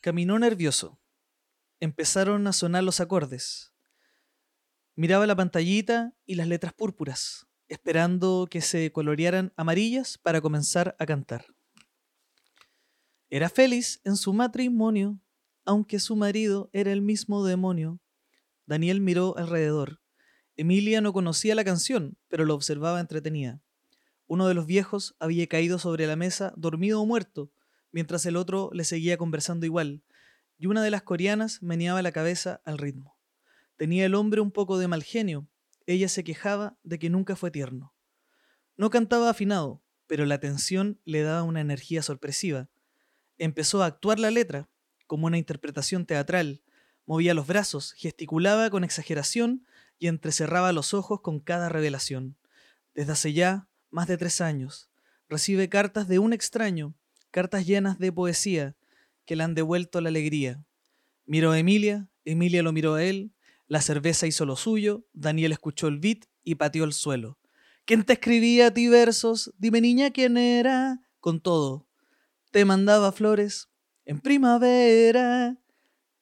caminó nervioso. Empezaron a sonar los acordes. Miraba la pantallita y las letras púrpuras, esperando que se colorearan amarillas para comenzar a cantar. Era feliz en su matrimonio, aunque su marido era el mismo demonio. Daniel miró alrededor. Emilia no conocía la canción, pero lo observaba entretenida. Uno de los viejos había caído sobre la mesa, dormido o muerto, mientras el otro le seguía conversando igual, y una de las coreanas meneaba la cabeza al ritmo. Tenía el hombre un poco de mal genio. Ella se quejaba de que nunca fue tierno. No cantaba afinado, pero la tensión le daba una energía sorpresiva empezó a actuar la letra como una interpretación teatral, movía los brazos, gesticulaba con exageración y entrecerraba los ojos con cada revelación. Desde hace ya más de tres años, recibe cartas de un extraño, cartas llenas de poesía, que le han devuelto la alegría. Miró a Emilia, Emilia lo miró a él, la cerveza hizo lo suyo, Daniel escuchó el beat y pateó el suelo. ¿Quién te escribía a ti versos? Dime niña quién era. Con todo, te mandaba flores en primavera.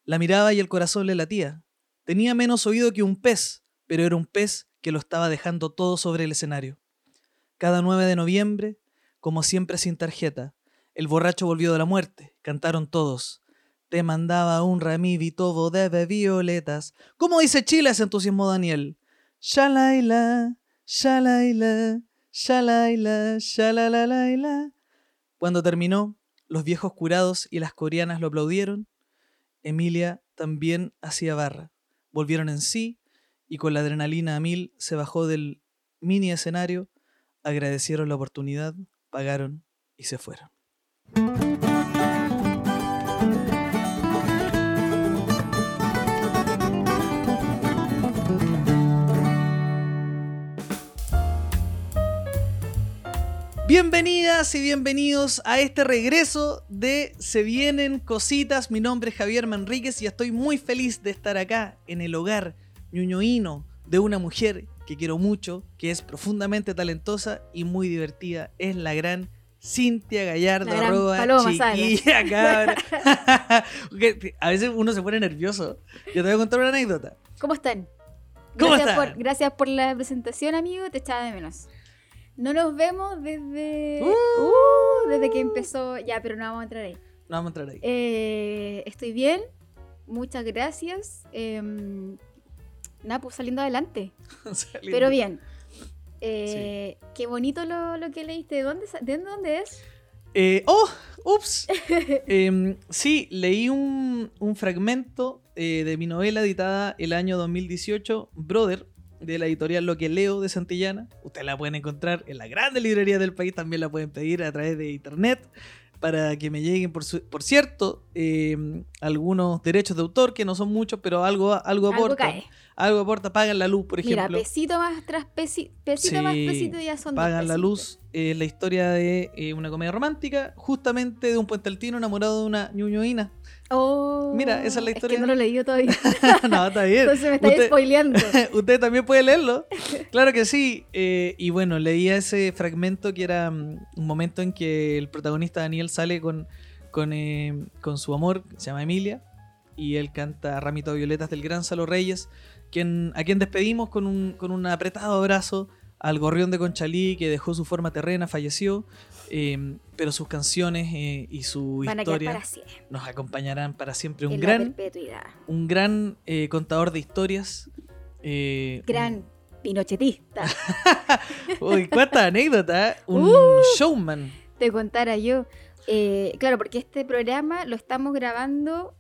La miraba y el corazón le latía. Tenía menos oído que un pez, pero era un pez que lo estaba dejando todo sobre el escenario. Cada 9 de noviembre, como siempre sin tarjeta, el borracho volvió de la muerte. Cantaron todos. Te mandaba un ramivito de violetas. ¿Cómo dice Chile? se entusiasmó Daniel. Shalaila, shalaila, shalaila, shalalalaila. Cuando terminó, los viejos curados y las coreanas lo aplaudieron. Emilia también hacía barra. Volvieron en sí y con la adrenalina a mil se bajó del mini escenario, agradecieron la oportunidad, pagaron y se fueron. Bienvenidas y bienvenidos a este regreso de Se vienen cositas. Mi nombre es Javier Manríquez y estoy muy feliz de estar acá en el hogar ñuñoíno de una mujer que quiero mucho, que es profundamente talentosa y muy divertida. Es la gran Cintia Gallardo, arroba chiquilla, cabra. a veces uno se pone nervioso. Yo te voy a contar una anécdota. ¿Cómo están? ¿Cómo gracias están? Por, gracias por la presentación, amigo. Te echaba de menos. No nos vemos desde. Uh. Uh, desde que empezó. Ya, pero no vamos a entrar ahí. No vamos a entrar ahí. Eh, estoy bien. Muchas gracias. Eh, nada, pues saliendo adelante. Saliendo. Pero bien. Eh, Qué bonito lo, lo que leíste. ¿De dónde, ¿De dónde es? Eh, ¡Oh! ¡Ups! Em, sí, leí un, un fragmento eh, de mi novela editada el año 2018, Brother, de la editorial Lo que leo de Santillana. Ustedes la pueden encontrar en las grandes librerías del país, también la pueden pedir a través de internet para que me lleguen, por, su- por cierto, em, algunos derechos de autor, que no son muchos, pero algo, algo Algo aporta. cae. Algo aporta, pagan la luz, por Mira, ejemplo. pesito más tras pesi- pesito más pesito ya son dos Pagan la luz. eh, la historia de eh, una comedia romántica, justamente de un puente altino enamorado de una ñuñoína. Oh, Mira, esa es la historia. que no lo he leído todavía. no, está bien. Entonces me estáis Usted- spoileando. Usted también puede leerlo. Claro que sí. Eh, y bueno, leía ese fragmento que era mm, un momento en que el protagonista Daniel sale con, con, eh, con su amor, que se llama Emilia, y él canta Ramito de Violetas del Gran Salo Reyes, quien, a quien despedimos con un, con un apretado abrazo al gorrión de Conchalí que dejó su forma terrena, falleció, eh, pero sus canciones eh, y su Van historia nos acompañarán para siempre. Un en gran, un gran eh, contador de historias. eh, Gran pinochetista. Uy, cuánta anécdota. Un Uh. showman. te contara yo. Eh, claro, porque este programa lo estamos grabando.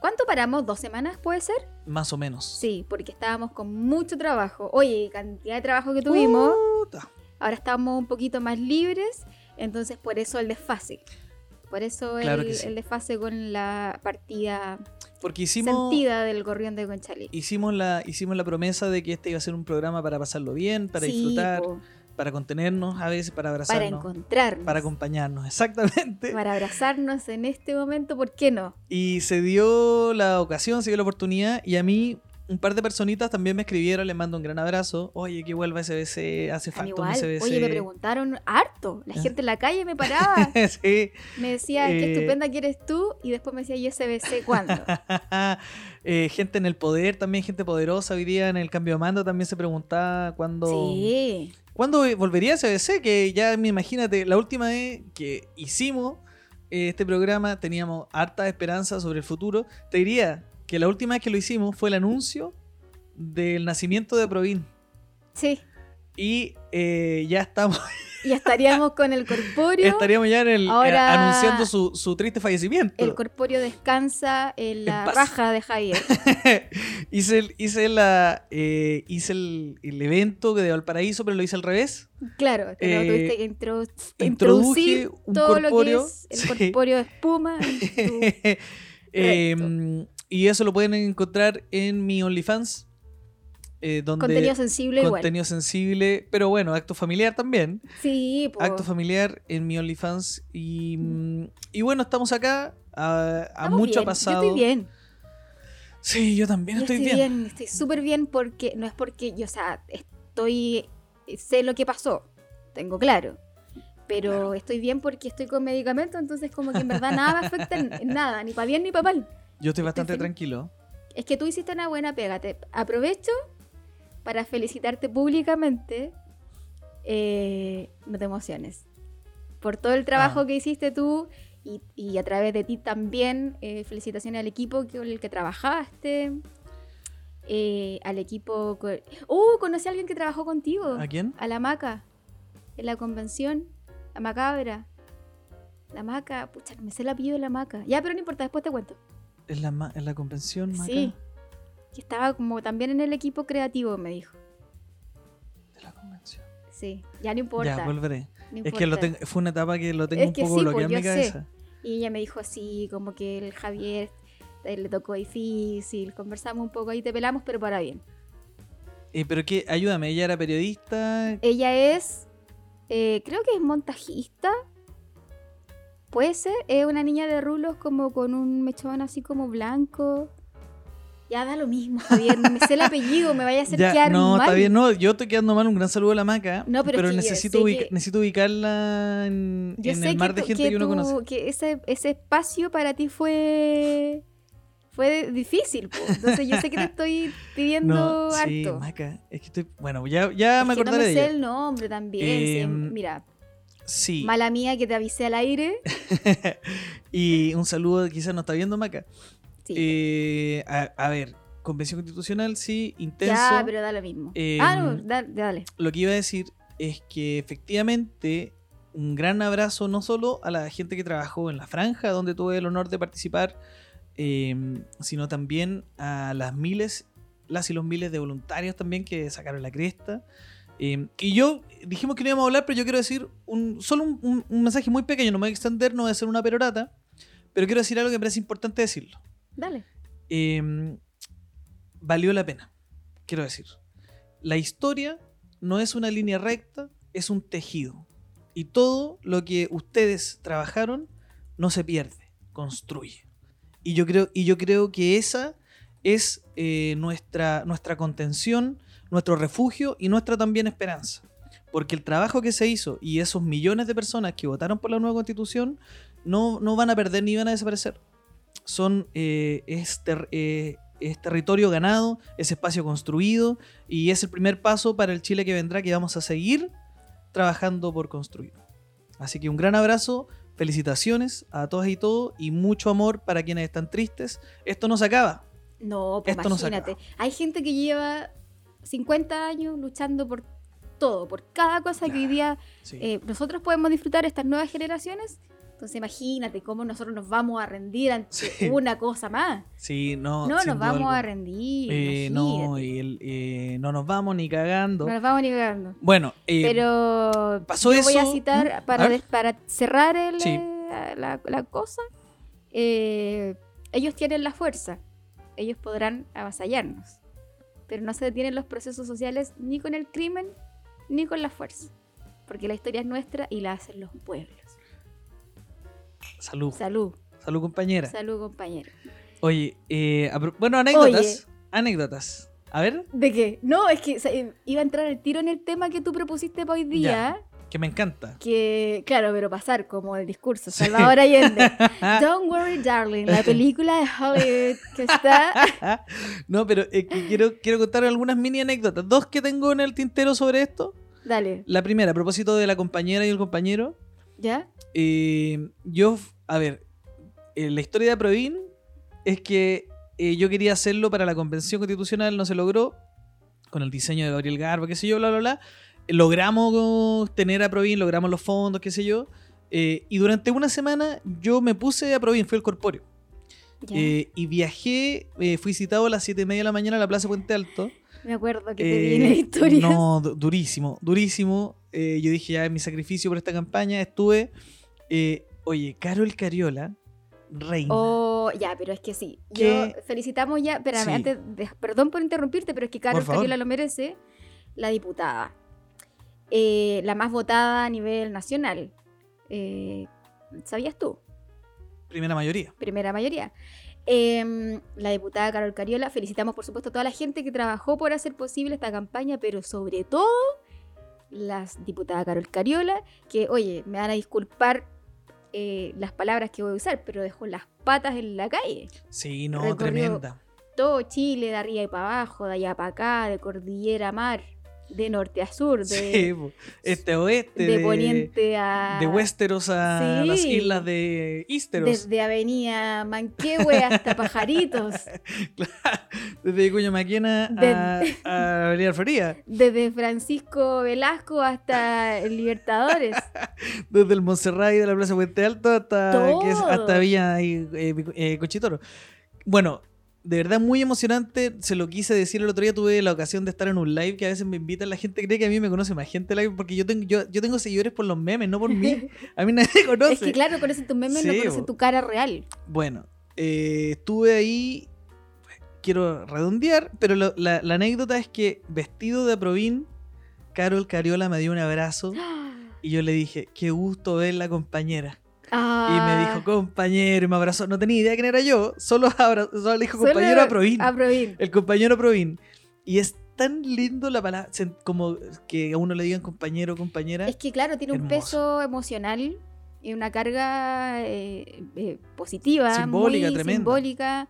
¿Cuánto paramos? ¿Dos semanas puede ser? Más o menos. Sí, porque estábamos con mucho trabajo. Oye, cantidad de trabajo que tuvimos. Puta. Ahora estamos un poquito más libres. Entonces, por eso el desfase. Por eso Claro el, que sí. el desfase con la partida Porque hicimos, sentida del gorrión de Conchalí. hicimos, la, hicimos la promesa de que este iba a ser un programa para pasarlo bien, para Sí, disfrutar, po, para contenernos, a veces para para abrazarnos, para, encontrarnos. acompañarnos, exactamente. para abrazarnos en este momento, ¿por qué no? Y se dio la ocasión, se dio la oportunidad y a mí un par de personitas también me escribieron, le mando un gran abrazo. Oye, que vuelva SBC, hace A falta un. SBC. Oye, me preguntaron harto. La Ah. gente en la calle me paraba. sí. Me decía, qué Eh. estupenda que eres tú. Y después me decía, ¿y SBC cuándo? Eh, gente en el poder, también gente poderosa. Hoy día en el cambio de mando también se preguntaba cuándo, Sí. ¿cuándo volvería SBC. Que ya me imagínate, la última vez que hicimos eh, este programa teníamos harta esperanza sobre el futuro. Te diría que la última vez que lo hicimos fue el anuncio del nacimiento de Provin. Sí. Y eh, ya estamos, Y estaríamos con el corpóreo. estaríamos ya en el, eh, anunciando su, su triste fallecimiento. El corpóreo descansa en la En raja de Javier. hice el, hice la, eh, hice el, el evento de Valparaíso, pero lo hice al revés. Claro, Eh, tuviste que intro- introducir un todo lo que corpóreo, es el sí. corpóreo de espuma. en tu- Eh, y eso lo pueden encontrar en mi OnlyFans. eh, donde contenido sensible igual. contenido sensible, pero bueno, acto familiar también. Sí, po. Acto familiar en mi OnlyFans. Y, mm, y bueno, estamos acá. A, a Estamos mucho ha pasado. Yo estoy bien. Sí, yo también Yo estoy, estoy bien. bien. Estoy súper bien porque no es porque yo, o sea, estoy. Sé lo que pasó. Tengo claro. Pero estoy bien porque estoy con medicamentos, entonces como que en verdad nada me afecta en, en nada, ni para bien ni para mal. Yo estoy bastante tranquilo. Es que tú hiciste una buena pega. Te aprovecho para felicitarte públicamente. Eh, no te emociones. Por todo el trabajo Ah. que hiciste tú y, y a través de ti también. eh, felicitaciones al equipo con el que trabajaste. eh, al equipo. co- ¡Uh! Conocí a alguien que trabajó contigo. ¿A quién? A la maca. En la convención. La macabra. La maca. Pucha, me sé el apellido de la maca. Ya, pero no importa, después te cuento. En la, en la convención, Maca, Sí. Que estaba como también en el equipo creativo, me dijo. de la convención. Sí, ya no importa. Ya, volveré. no Es que lo importa. tengo- fue una etapa que lo tengo Es un que poco sí, bloqueado pues, en mi yo sé. cabeza. Y ella me dijo así, como que el Javier eh, le tocó difícil. Conversamos un poco ahí, te pelamos, pero para bien. Eh, pero que, ayúdame, ella era periodista. Ella es, eh, creo que es montajista. Puede ser, es una niña de rulos como con un mechón así como blanco. Ya da lo mismo, Javier. No me sé el apellido, me vaya a hacer Ya, quedar no, mal. está bien, no, yo estoy quedando mal. Un gran saludo a la Maca. No, pero necesito, sé ubica- que- necesito ubicarla en, Yo en sé el mar que, de gente que que, uno tú- conoce. que ese, ese espacio para ti fue fue difícil, po. entonces yo sé que te estoy pidiendo No, sí, harto. Maca. Es que estoy. Bueno, ya, ya Es me que no acordaré me de sé ella. el nombre también. sí, Em, mira, Sí. mala mía que te avisé al aire. y un saludo, quizás no está viendo Maca. Sí. Eh, a, a ver, convención constitucional, sí, intenso. ya, pero da lo mismo. Em, ah, no, da- dale. Lo que iba a decir es que efectivamente un gran abrazo no solo a la gente que trabajó en la franja, donde tuve el honor de participar, eh, sino también a las miles, las y los miles de voluntarios también que sacaron la cresta. Eh, y yo dijimos que no íbamos a hablar, pero yo quiero decir un, solo un, un- un mensaje muy pequeño, no me voy a extender, no voy a hacer una perorata, pero quiero decir algo que me parece importante decirlo. Dale. Eh, valió la pena, quiero decir. La historia no es una línea recta, es un tejido. Y todo lo que ustedes trabajaron no se pierde, construye. Y yo creo, y yo creo que esa es eh, nuestra, nuestra contención, nuestro refugio y nuestra también esperanza. Porque el trabajo que se hizo y esos millones de personas que votaron por la nueva constitución no, no van a perder ni van a desaparecer. Son, eh, es, ter- eh, es territorio ganado, es espacio construido y es el primer paso para el Chile que vendrá que vamos a seguir trabajando por construir. Así que un gran abrazo, felicitaciones a todas y todos y mucho amor para quienes están tristes. Esto no se acaba. No, pues Esto no se imagínate. Hay gente que lleva 50 años luchando por todo, por cada cosa que hoy día Sí. eh, nosotros podemos disfrutar estas nuevas generaciones. Entonces imagínate cómo nosotros nos vamos a rendir ante Sí. una cosa más. Sí, no. No, nos vamos a rendir. Eh, imagínate. no, y el- eh, no nos vamos ni cagando. No nos vamos ni cagando. Bueno, Pero pasó yo voy a eso, citar ¿no? A para, para cerrar el, Sí. la, la cosa. ellos tienen la fuerza. Ellos podrán avasallarnos. Pero no se detienen los procesos sociales ni con el crimen ni con la fuerza. Porque la historia es nuestra y la hacen los pueblos. salud. Salud. Salud, compañera. Salud, compañero. Oye, eh, bueno, anécdotas. Oye. Anécdotas. A ver, ¿De qué? No, es que o sea, eh, iba a entrar el tiro en el tema que tú propusiste para hoy día. Que me encanta. Que, claro, pero pasar como el discurso. Salvador Allende. Don't worry, darling. La película de Hollywood que está. no, pero quiero, quiero contar algunas mini anécdotas. Dos que tengo en el tintero sobre esto. Dale. La primera, a propósito de la compañera y el compañero. ¿Ya? eh, yo, a ver, eh, la historia de Provin es que eh, yo quería hacerlo para la convención constitucional, no se logró, con el diseño de Gabriel Garba, qué sé yo, bla, bla, bla. Eh, Logramos tener a Provin, logramos los fondos, qué sé yo. eh, y durante una semana yo me puse a Provin, fui al corpóreo. Eh, y viajé, eh, fui citado a las 7 y media de la mañana a la Plaza Puente Alto. Me acuerdo que te Eh, vi en la historia. No, du- durísimo, durísimo. Eh, yo dije ya es mi sacrificio por esta campaña. Estuve. eh, oye, Carol Cariola, reina. Oh, ya, pero es que sí. ¿Qué? Yo felicitamos ya, espérame, Sí. antes de- perdón por interrumpirte, pero es que Carol. Cariola lo merece, la diputada. Eh, la más votada a nivel nacional. Eh, ¿Sabías tú? Primera mayoría. Primera mayoría. Em, la diputada Carol Cariola, felicitamos por supuesto a toda la gente que trabajó por hacer posible esta campaña, pero sobre todo la diputada Carol Cariola, que oye, me van a disculpar eh, las palabras que voy a usar, pero dejó las patas en la calle. Sí, no, Recorrió tremenda. Todo Chile, de arriba y para abajo, de allá para acá, de cordillera a mar, de norte a sur, de, Sí, este a oeste. de De, poniente a... de Westeros a Sí. las islas de Ísteros. Desde Avenida Manquehue hasta Pajaritos. Desde Vicuña Maquena De- a, Avenida Florida. Desde Francisco Velasco hasta el Libertadores. Desde el Montserrat y de la Plaza Puente Alto hasta, que es- hasta Villa y, eh, eh, Cochitoro. Bueno, de verdad muy emocionante. Se lo quise decir el otro día. Tuve la ocasión de estar en un live que a veces me invitan. La gente cree que a mí me conoce más gente live porque yo tengo, yo, yo tengo seguidores por los memes, no por mí. A mí nadie me conoce. Es que claro, conocen tus memes, no conocen tu cara real. Bueno, eh, estuve ahí. Quiero redondear, pero lo- la, la anécdota es que vestido de Aprovín, Carol Cariola me dio un abrazo y yo le dije, qué gusto ver la compañera. Y me Ah, dijo, compañero, y me abrazó. No tenía idea quién era yo, solo, abra- solo le dijo solo compañero a Provin. a Provin. El compañero Provin. Y es tan lindo la palabra, como que a uno le digan compañero o compañera. Es que claro, tiene un peso emocional y una carga eh, eh, positiva, Simbólica, muy tremenda. simbólica,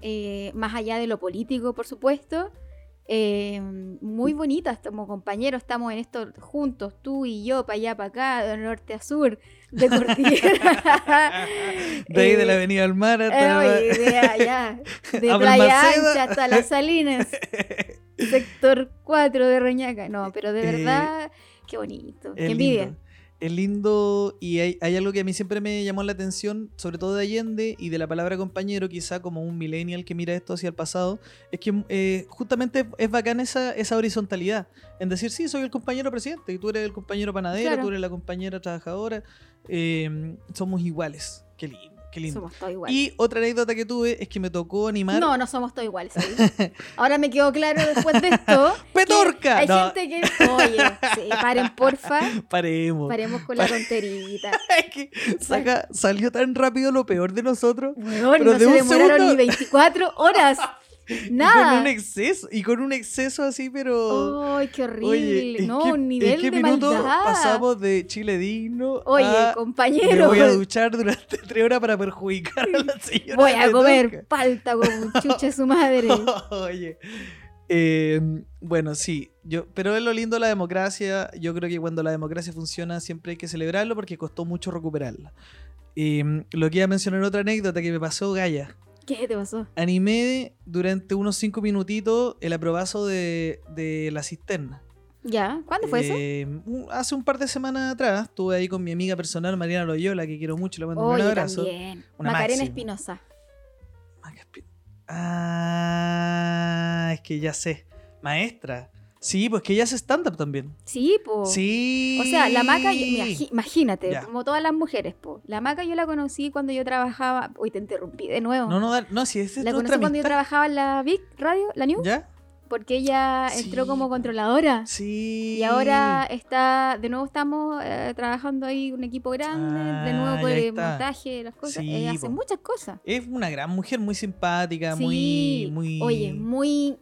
eh, más allá de lo político, por supuesto. Eh, muy bonitas como compañeros, estamos en esto juntos, tú y yo, para allá, para acá, de norte a sur, de cordillera. de ahí de la Eh, Avenida del Mar eh, hasta... oye, de allá, de A Playa. Ancha hasta Las Salinas, sector 4 de Reñaca. No, pero de Eh, verdad, qué bonito, qué envidia. lindo. Es lindo y hay, hay algo que a mí siempre me llamó la atención, sobre todo de Allende y de la palabra compañero, quizá como un millennial que mira esto hacia el pasado, es que eh, justamente es bacán esa, esa horizontalidad. En decir, sí, soy el compañero presidente y tú eres el compañero panadero, Claro. tú eres la compañera trabajadora, eh, somos iguales. Qué lindo, qué lindo. Somos todos iguales. Y otra anécdota que tuve es que me tocó animar. No, no somos todos iguales. ¿sabes? Ahora me quedó claro después de esto. ¡Petorca! Hay No. gente que. Oye, sí, paren, porfa. Paremos. Paremos con la tonterita. Es que saca- salió tan rápido lo peor de nosotros. Weón, Pero no de se un demoraron segundo- ni 24 horas. Y con Nada. un exceso, y con un exceso así, pero. Ay, qué horrible. Oye, ¿en no, qué, un en nivel qué de minuto maldad. pasamos de Chile digno Oye, a me compañero. voy a duchar durante tres horas para perjudicar a la señora? Voy a comer Petorca? palta como un chuche su madre. Oye. eh, bueno, sí, yo, pero es lo lindo de la democracia. Yo creo que cuando la democracia funciona siempre hay que celebrarlo porque costó mucho recuperarla. Eh, lo que iba a mencionar otra anécdota que me pasó, Gaya. ¿Qué te pasó? Animé durante unos cinco minutitos el aprobazo de, de la cisterna. ¿Ya? ¿Cuándo fue eso? Eh, un- hace un par de semanas atrás estuve ahí con mi amiga personal Mariana Loyola, que quiero mucho, le mando un Oye, abrazo. también. Una Macarena. Espinosa. Ah, es que ya sé. Maestra. Sí, pues que ella hace stand-up también. Sí, po. Sí. O sea, la maca, yo- mira, gi- imagínate, Ya. como todas las mujeres, po. La maca yo la conocí cuando yo trabajaba. Uy, te interrumpí de nuevo. No, no, no, si es la conocí cuando yo trabajaba en la Big Radio, la New. ¿Ya? porque ella Sí, entró como controladora. Sí. Y ahora está, de nuevo estamos eh, trabajando ahí un equipo grande, de Ah, nuevo con el montaje, las cosas. Sí, eh, hace muchas cosas. Es una gran mujer, muy simpática, muy, Sí, muy Oye, muy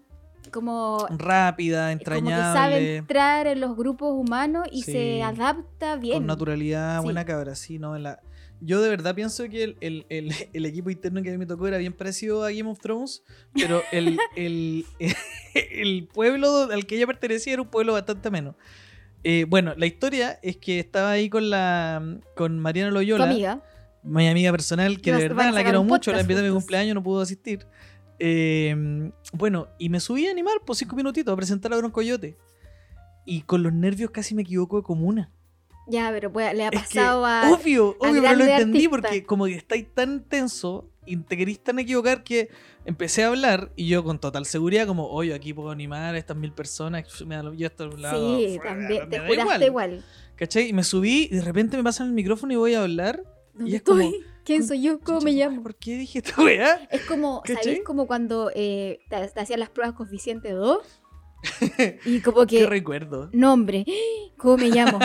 como, rápida, como que sabe entrañable, entrar en los grupos humanos y Sí. se adapta bien. con naturalidad, Sí. buena cabra, sí, no, en la... Yo de verdad pienso que el, el- el- el equipo interno que a mí me tocó era bien parecido a Game of Thrones, pero el, el, el pueblo al que ella pertenecía era un pueblo bastante menos. Eh, bueno, la historia es que estaba ahí con la con Mariana Tu Loyola, amiga. mi amiga personal, que Vas- de verdad la quiero mucho, la invité a mi cumpleaños, no pudo asistir. Eh, bueno, y me subí a animar por cinco minutitos a presentar a Gran Coyote. Y con los nervios casi me equivoco de comuna. Ya, pero pues, le ha Es que, pasado a. obvio, a obvio, pero lo entendí artista. porque como que estáis tan tenso y te querís tan equivocar que empecé a hablar y yo con total seguridad como, oye, aquí puedo animar a estas mil personas, me da yo esto lo hago Sí, afuera, también. me Te juraste igual. ¿Cachai? Y me subí y de repente me pasan el micrófono y voy a hablar. ¿Dónde es como, estoy? ¿Quién soy yo? ¿Cómo me llamo? ¿Por qué dije esta weá? Es como. ¿sabéis? Como cuando eh, te, te hacían las pruebas coeficiente 2 y como Qué que recuerdo. nombre, ¿cómo me llamo?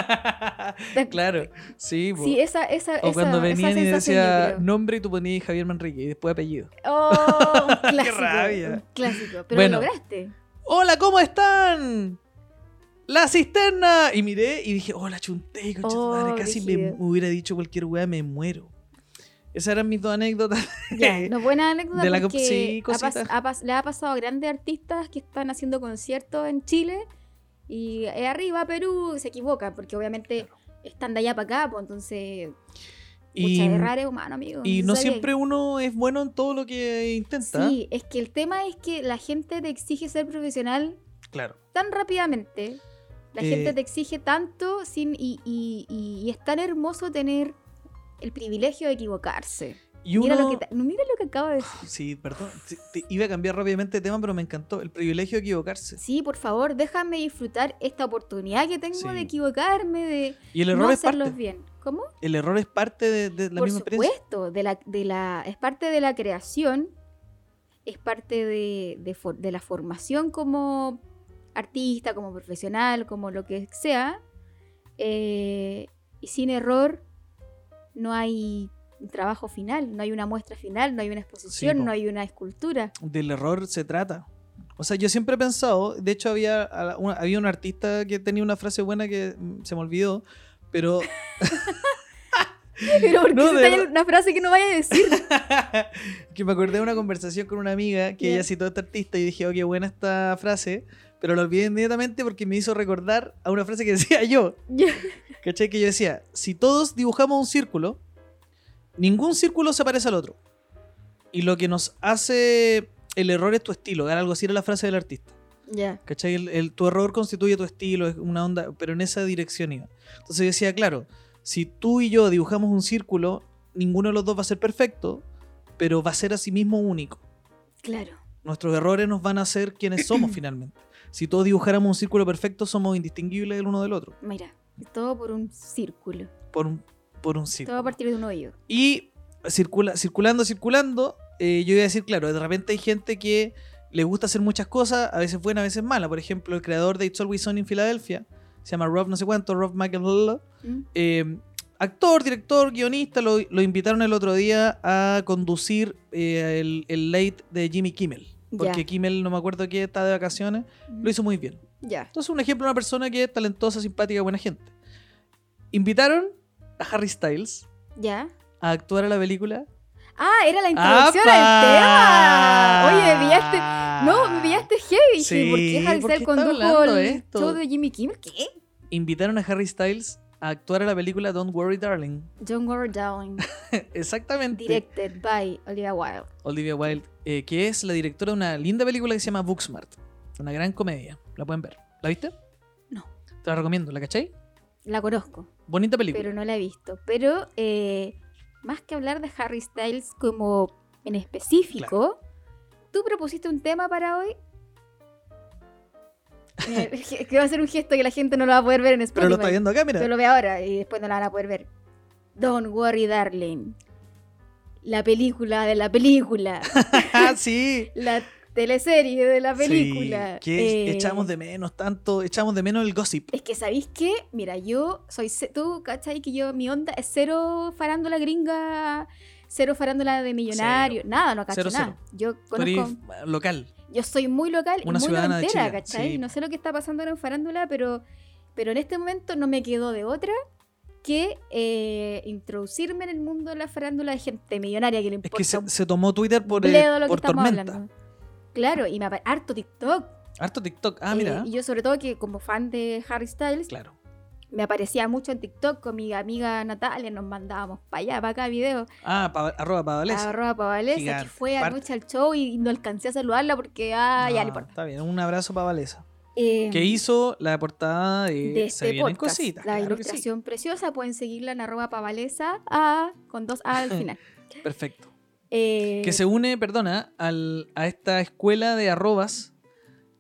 claro, sí. po. Sí, esa, esa, o esa, cuando venían y decía nombre y tú ponías Javier Manrique y después apellido. Oh, un clásico. rabia. un clásico. Pero Bueno. lo lograste. ¡Hola, ¿cómo están? ¡La cisterna! Y miré y dije, ¡Hola, chunté! concha tu madre, Oh, Casi me hubiera dicho cualquier weá, me muero. Esas eran mis dos anécdotas. Ya, no buena anécdota De la porque comp- sí, ha le ha pasado a grandes artistas que están haciendo conciertos en Chile y arriba Perú se equivocan porque obviamente están de allá para acá, pues entonces Y, errar es humano, amigo. y no siempre uno es bueno en todo lo que intenta. Sí, es que el tema es que la gente te exige ser profesional Claro. tan rápidamente. La Eh, gente te exige tanto sin, y- y es tan hermoso tener el privilegio de equivocarse. Y Mira, lo que te- mira lo que acabo de decir. Sí, perdón. Sí, te- iba a cambiar rápidamente de tema, pero me encantó. El privilegio de equivocarse. Sí, por favor, déjame disfrutar esta oportunidad que tengo Sí. de equivocarme, de Y el error no es parte. hacerlos bien. ¿Cómo? El error es parte de, de la por misma experiencia. supuesto, de la, de la, es parte de la creación, es parte de, de for- de la formación como artista, como profesional, como lo que sea. eh, y sin error no hay un trabajo final, no hay una muestra final, no hay una exposición, po. no hay una escultura. Del error se trata. O sea, yo siempre he pensado, de hecho había, una- había un artista que tenía una frase buena que mm, se me olvidó, pero Pero ¿por qué No, de una frase que no vaya a decir? que me acordé de una conversación con una amiga que Ya. ella citó a este artista y dije, oh, qué buena esta frase, pero la olvidé inmediatamente porque me hizo recordar a una frase que decía yo. ¿Cachai? Que yo decía, si todos dibujamos un círculo, ningún círculo se parece al otro. Y lo que nos hace el error es tu estilo, algo así era la frase del artista. ya. ¿Cachai? El, el- tu error constituye tu estilo, es una onda, pero en esa dirección iba. Entonces yo decía, claro, si tú y yo dibujamos un círculo, ninguno de los dos va a ser perfecto, pero va a ser a sí mismo único. Claro. Nuestros errores nos van a hacer quienes somos finalmente. Si todos dibujáramos un círculo perfecto, somos indistinguibles el uno del otro. Mira, todo por un círculo. Por un, por un Todo a círculo. partir de un hoyo. Y circula, circulando, circulando, eh, yo iba a decir, claro, de repente hay gente que le gusta hacer muchas cosas, a veces buenas, a veces malas. Por ejemplo, el creador de It's Always Sunny en Filadelfia, se llama Rob no sé cuánto, Rob Lolo, ¿Mm? eh, actor, director, guionista, lo, lo invitaron el otro día a conducir eh, el, el late de Jimmy Kimmel. Porque. Kimmel, no me acuerdo qué, está de vacaciones, lo hizo muy bien. Ya. Entonces, un ejemplo de una persona que es talentosa, simpática, buena gente. Invitaron a Harry Styles Ya. a actuar a la película. Ah, era la introducción al tema. Oye, me pillaste. No, me pillaste heavy. Dije, ¿por Sí, qué Harry ¿por qué Styles condujo el esto? show de Jimmy Kimmel? ¿Qué? Invitaron a Harry Styles a actuar a la película Don't Worry Darling. John Worry Darling, Exactamente. directed by Olivia Wilde. Olivia Wilde, eh, que es la directora de una linda película que se llama Booksmart. Una gran comedia. La pueden ver. ¿La viste? No. Te la recomiendo. ¿La cachai? La conozco, Bonita película. pero no la he visto. Pero eh, más que hablar de Harry Styles como en específico, tú propusiste un tema para hoy. Eh, que va a ser un gesto que la gente no lo va a poder ver en Spotify. Pero lo está viendo acá, mira. Yo lo veo ahora y después no la van a poder ver. Don't worry, darling. La película de la película. Ah, sí. La teleserie de la Sí, película. que Eh, echamos de menos tanto, echamos de menos el gossip. Es que, ¿sabéis qué? Mira, yo soy. Tú, ¿cachai? Que yo, mi onda es cero farándula gringa, cero farándula de millonario, nada, no cacho Cero, nada. Yo Tú conozco. local. Yo soy muy local Una y muy entera, ¿cachai? sí. No sé lo que está pasando ahora en farándula, pero, pero en este momento no me quedó de otra que eh, introducirme en el mundo de la farándula de gente millonaria que le Es importa que se, tomó Twitter por, eh, por tormenta. hablando. Claro, y me harto TikTok. Harto TikTok. Ah, Eh, mira. y yo sobre todo que como fan de Harry Styles, Claro. me aparecía mucho en TikTok con mi amiga Natalia, nos mandábamos para allá, para acá videos. Ah, pa- arroba Pavalesa. Arroba Pavalesa, que fue anoche al show y no alcancé a saludarla porque, ah, ya Ah, no importa. Está bien, un abrazo para Valesa. Eh, Que hizo la portada de, de Se este vienen podcast. cositas. la claro que sí. ilustración preciosa, pueden seguirla en arroba pavalesa A con dos A al final. Perfecto. Eh, Que se une, perdona, al, a esta escuela de arrobas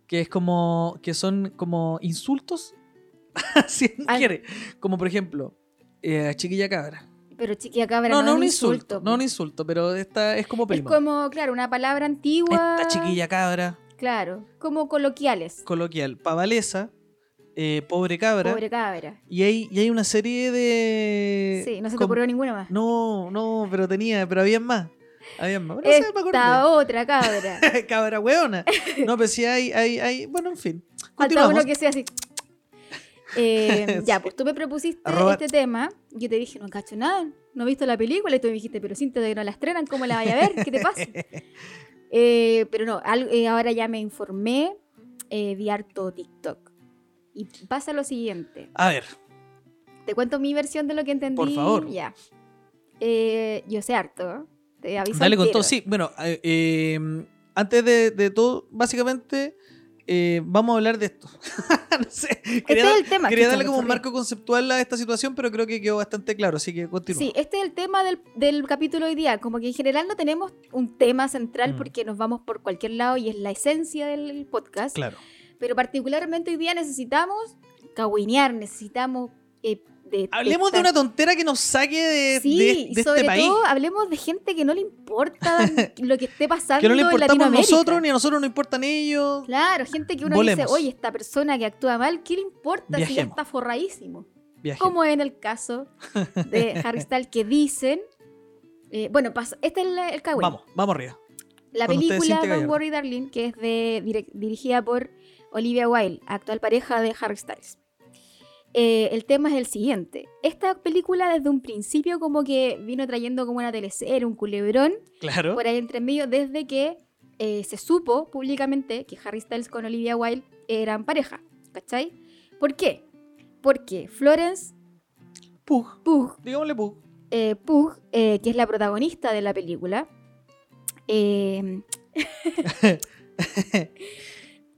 que es como. que son como insultos. si Al- quiere. Como por ejemplo, eh, chiquilla cabra. Pero chiquilla cabra No, no, no, es un insulto. insulto. no un insulto, pero esta es como es prima. como, claro, una palabra antigua. Esta chiquilla cabra, Claro, como coloquiales. coloquial. Pavalesa, eh, pobre cabra. Pobre cabra. Y hay, y hay una serie de. Sí, no se te ocurrió ninguna más. No, no, pero tenía, pero había más. Había más. No sé, me. Esta otra cabra. Cabra hueona. No, pero sí hay, hay, hay. Bueno, en fin. Continuamos. uno que sea así. Eh, ya, pues tú me propusiste este tema. Yo te dije, no cacho nada, no he visto la película. Y tú me dijiste, pero Cintia, que no la estrenan, ¿cómo la vaya a ver? ¿Qué te pasa? Eh, pero no, al- eh, ahora ya me informé, vi harto TikTok. Y pasa lo siguiente. A ver, Te cuento mi versión de lo que entendí. Por favor. Ya. Yo sé harto. Te aviso. dale al con todo. Sí, bueno, eh, eh, antes de, de todo, básicamente, eh, vamos a hablar de esto. no sé. Este Quería, es dar- el tema. quería darle como un marco conceptual a esta situación, pero creo que quedó bastante claro, así que continúa. Sí, este es el tema del, del capítulo hoy día. Como que en general no tenemos un tema central Mm. porque nos vamos por cualquier lado y es la esencia del podcast. Claro. Pero particularmente hoy día necesitamos cagüinear, necesitamos... eh, de, Hablemos de esta- una tontera que nos saque de, Sí, de- de sobre este país. todo hablemos de gente que no le importa lo que esté pasando Que no le importamos Latinoamérica. nosotros, ni a nosotros nos importan ellos. Claro, gente que uno Volemos. dice, oye, esta persona que actúa mal, ¿qué le importa si ya Viajemos. está forradísimo? Viaje. Como en el caso de Harry Styles que dicen... eh, bueno, pasa, este es el, el cagüín. Vamos, vamos arriba. La Con película Don't. Worry Darling, que es de, dirigida por Olivia Wilde, actual pareja de Harry Styles. Eh, el tema es el siguiente. Esta película desde un principio como que vino trayendo como una teleserie, un culebrón, Claro. por ahí entre medio, desde que eh, se supo públicamente que Harry Styles con Olivia Wilde eran pareja. ¿Cachai? ¿Por qué? Porque Florence Pug. Pugh Digámosle Pug. eh, Pugh, eh, que es la protagonista de la película, eh,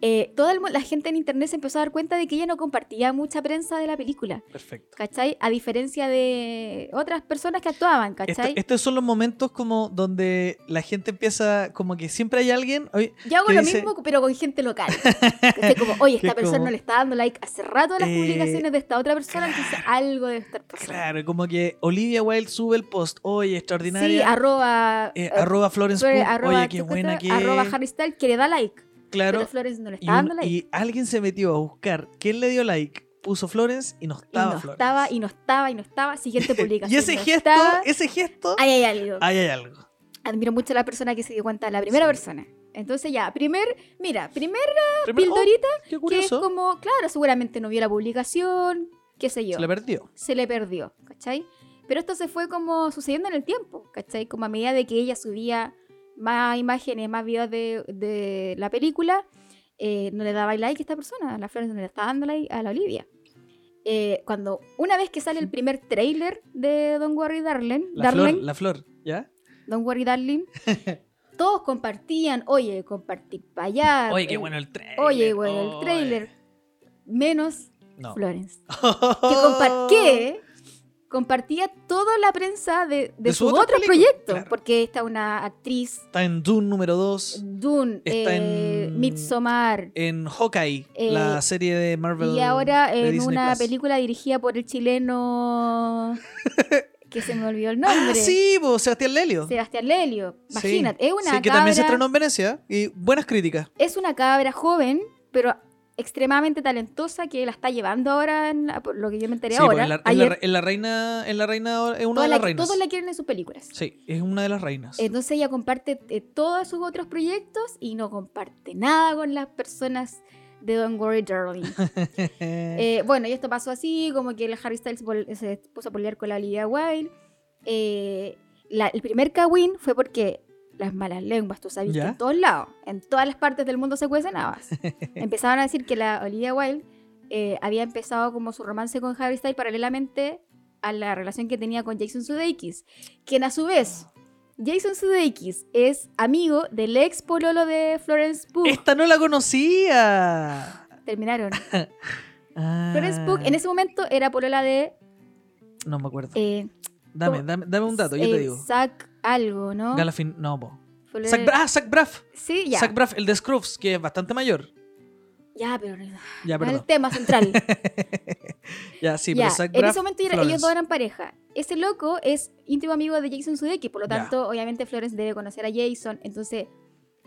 eh, toda el la gente en internet se empezó a dar cuenta de que ella no compartía mucha prensa de la película, Perfecto. ¿cachai? A diferencia de otras personas que actuaban, Esto- ¿cachai? estos son los momentos como donde la gente empieza, como que siempre hay alguien. oye, Yo hago lo dice- mismo, pero con gente local. ¿cachai? Como, oye, esta persona como- no le está dando like hace rato a las Eh, publicaciones de esta otra persona, entonces algo debe estar pasando. Claro, como que Olivia Wilde sube el post, oye, Sí, extraordinaria. arroba, eh, arroba Florence Flore- Pugh, arroba, oye, qué buena que arroba. Harry Styles, que le da like. Claro. Pero Florence no le Y, está un- dando like. y alguien se metió a buscar quién le dio like, puso Florence y no Y estaba no Florence. estaba, y no estaba, y no estaba. Siguiente publicación. Y ese no gesto, estaba. ese gesto, Ahí hay algo. ahí hay algo. Admiro mucho a la persona que se dio cuenta, la primera Sí. persona. Entonces ya, primer, mira, primer Primero, oh, pildorita qué que es como, claro, seguramente no vio la publicación, qué sé yo. Se le perdió. se le perdió, ¿cachai? Pero esto se fue como sucediendo en el tiempo, ¿cachai? Como a medida de que ella subía más imágenes, más videos de, de la película, eh, no le daba like a esta persona, la Florence no le estaba dando like a la Olivia. Eh, cuando una vez que sale el primer trailer de Don't Worry Darling, La flor, Darling, la flor, ¿ya? Don't Worry Darling, todos compartían, oye, compartir para allá. Oye, qué eh, bueno el trailer. Oye, bueno, el oye. trailer. Menos No. Florence que compartía toda la prensa de, de, sus otros proyectos. claro. Porque está una actriz, Está en Dune número 2, Dune, Está eh, en- Midsommar, en Hawkeye, Eh, la serie de Marvel. y ahora en Disney una Plus. película dirigida por el chileno que se me olvidó el nombre. Ah, sí, po, Sebastián Lelio. Sebastián Lelio. Sí. Imagínate, es una Sí, que también se estrenó en Venecia y buenas críticas. es una cabra joven, pero extremadamente talentosa que la está llevando ahora, en la- por lo que yo me enteré Sí, ahora. pues, en la, en la ayer. en la reina, en la reina es una de la- las reinas. todos la quieren en sus películas. Sí, es una de las reinas. Entonces ella comparte eh, todos sus otros proyectos y no comparte nada con las personas de Don't Worry Darling. Eh, bueno, y esto pasó así, como que el Harry Styles se puso a pelear con la Olivia Wilde. Eh, la- el primer Kawin fue porque las malas lenguas, tú sabes que en todos lados, en todas las partes del mundo se cuecen habas. Empezaban a decir que la Olivia Wilde eh, había empezado como su romance con Harry Styles paralelamente a la relación que tenía con Jason Sudeikis, quien a su vez, Jason Sudeikis es amigo del ex pololo de Florence Pugh. Esta no la conocía. Terminaron. Ah, Florence Pugh en ese momento era polola de No me acuerdo. eh, dame, dame, dame un dato, yo te digo. Zac algo, ¿no? Galafin, no, po. Zach, ah, Zach Braff. Sí, ya. Zach Braff, el de Scrubs, que es bastante mayor. Ya, pero Ya, no es el tema central. ya, sí, ya, pero Zach en Braff. ese momento Florence. ellos dos eran pareja. Ese loco es íntimo amigo de Jason Sudeikis, por lo Ya. tanto, obviamente Florence debe conocer a Jason. Entonces,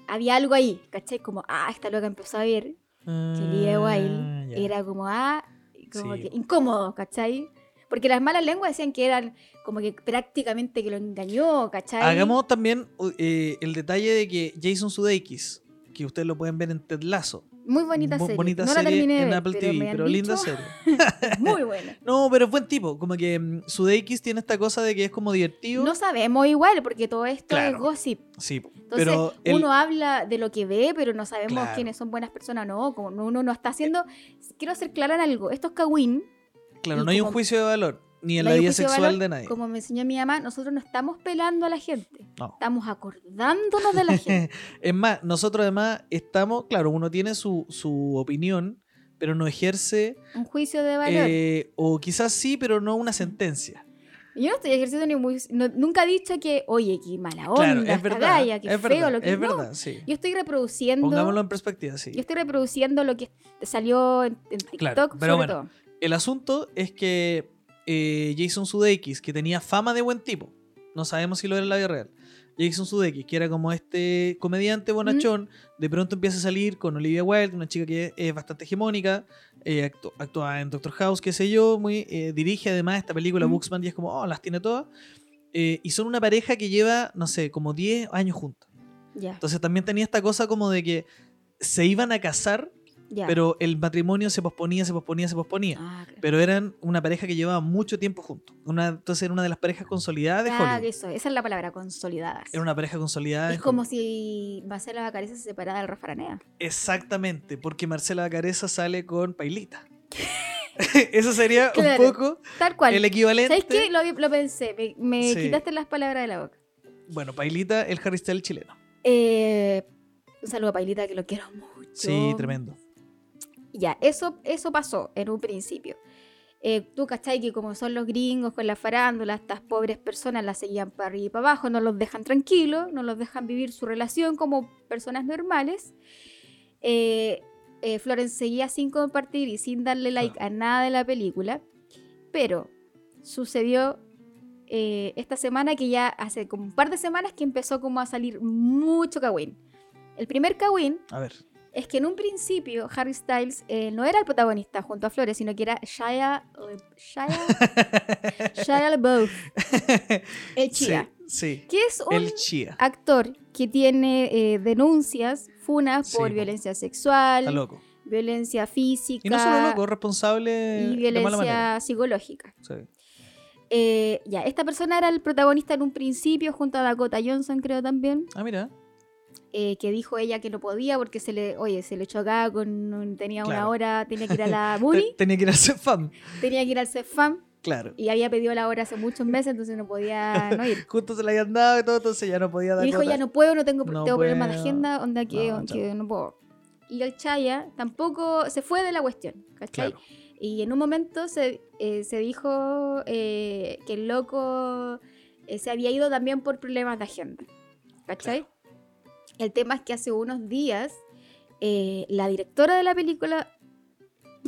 había algo ahí, ¿cachai? Como, ah, esta loca empezó a ver que Olivia Ah, ya. era como, ah, como Sí. que incómodo, ¿cachai? Porque las malas lenguas decían que eran como que prácticamente que lo engañó, ¿cachai? Hagamos también uh, eh, el detalle de que Jason Sudeikis, que ustedes lo pueden ver en Ted Lasso. Muy bonita serie. bonita no la serie terminé de en ver, Apple pero TV, pero linda serie. Muy buena. No, pero es buen tipo. Como que mm, Sudeikis tiene esta cosa de que es como divertido. No sabemos igual, porque todo esto Claro. es gossip. sí, Entonces, pero uno habla de lo que ve, pero no sabemos Claro. quiénes son buenas personas o no. Como no- uno no está haciendo. Quiero ser clara en algo. Esto es Kawin. claro, no hay un juicio de valor, ni en la un vida sexual valor, de nadie. Como me enseñó mi mamá, nosotros no estamos pelando a la gente. No. Estamos acordándonos de la gente. Es más, nosotros además estamos, claro, uno tiene su, su opinión, pero no ejerce, Un juicio de valor. eh, o quizás sí, pero no una sentencia. Yo no estoy ejerciendo ni muy. no- nunca he dicho que, oye, qué mala onda, claro, es verdad. qué es feo verdad, lo que es no. verdad, sí. Yo estoy reproduciendo. Pongámoslo en perspectiva, sí. Yo estoy reproduciendo lo que salió en, en TikTok, Claro, pero sobre bueno. todo. El asunto es que eh, Jason Sudeikis, que tenía fama de buen tipo, no sabemos si lo era en la vida real. Jason Sudeikis, que era como este comediante bonachón, de pronto empieza a salir con Olivia Wilde, una chica que es bastante hegemónica, eh, actú- actúa en Doctor House, qué sé yo, muy, eh, dirige además esta película Ujú. Booksman y es como, oh, las tiene todas. Eh, y son una pareja que lleva, no sé, como 10 años juntos. Ya, Entonces también tenía esta cosa como de que se iban a casar, pero el matrimonio se posponía, se posponía, se posponía. Ah. Pero eran una pareja que llevaba mucho tiempo juntos. Una, entonces era una de las parejas consolidadas de Ah, Hollywood. eso, esa es la palabra, consolidadas. Era una pareja consolidada. es como Hollywood. si Marcela Bacareza se separara del Rafa Aranea. Exactamente, porque Marcela Bacareza sale con Pailita. Eso sería Claro. un poco Tal cual. el equivalente. ¿Sabes qué? Lo, lo pensé, me, me Sí. quitaste las palabras de la boca. Bueno, Pailita, el Harry Styles chileno. Eh, un saludo a Pailita, que lo quiero mucho. Sí, tremendo. Ya, eso, eso pasó en un principio. Eh, tú cachai que como son los gringos con la farándula, estas pobres personas las seguían para arriba y para abajo, no los dejan tranquilos, no los dejan vivir su relación como personas normales. Eh, eh, Florence seguía sin compartir y sin darle like a nada de la película, pero sucedió eh, esta semana que ya hace como un par de semanas que empezó como a salir mucho Kawin. El primer Kawin A ver. Es que en un principio Harry Styles eh, no era el protagonista junto a Flores, sino que era Shia, Shia, Shia LaBeouf, el Chia, Sí, sí. que es un actor que tiene eh, denuncias, funas Sí, por po. violencia Está sexual, loco. violencia física Y no solo loco, responsable y de mala manera. violencia psicológica. Sí. Eh, ya, esta persona era el protagonista en un principio junto a Dakota Johnson, creo también. Ah, mira. Eh, que dijo ella que no podía porque se le, oye, se le chocaba con, tenía una Claro. hora, tenía que ir a la Muni, Tenía que ir a ser fan. tenía que ir al CEFAM Claro. y había pedido la hora hace muchos meses, entonces no podía no ir. Justo se la habían dado y todo, entonces ya no podía dar Y dijo, ya no puedo, no tengo, No tengo problemas de agenda, onda que No, que no, puedo. Y el Chaya tampoco se fue de la cuestión, ¿cachai? Claro. Y en un momento se, eh, se dijo eh, que el loco eh, se había ido también por problemas de agenda, ¿cachai? El tema es que hace unos días eh, la directora de la película,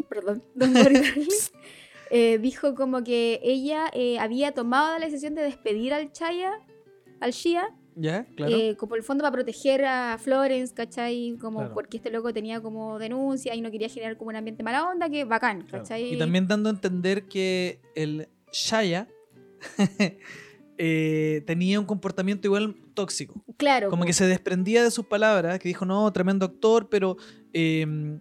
perdón, Don eh, dijo como que ella eh, había tomado la decisión de despedir al Chaya, al Shia, ¿Ya? Claro. eh, como el fondo para proteger a Florence, ¿cachai? Como Claro. porque este loco tenía como denuncia y no quería generar como un ambiente mala onda, que bacán, Claro. ¿cachai? Y también dando a entender que el Shaya eh, tenía un comportamiento igual tóxico. claro, Como que se desprendía de sus palabras, que dijo, no, tremendo actor, pero eh,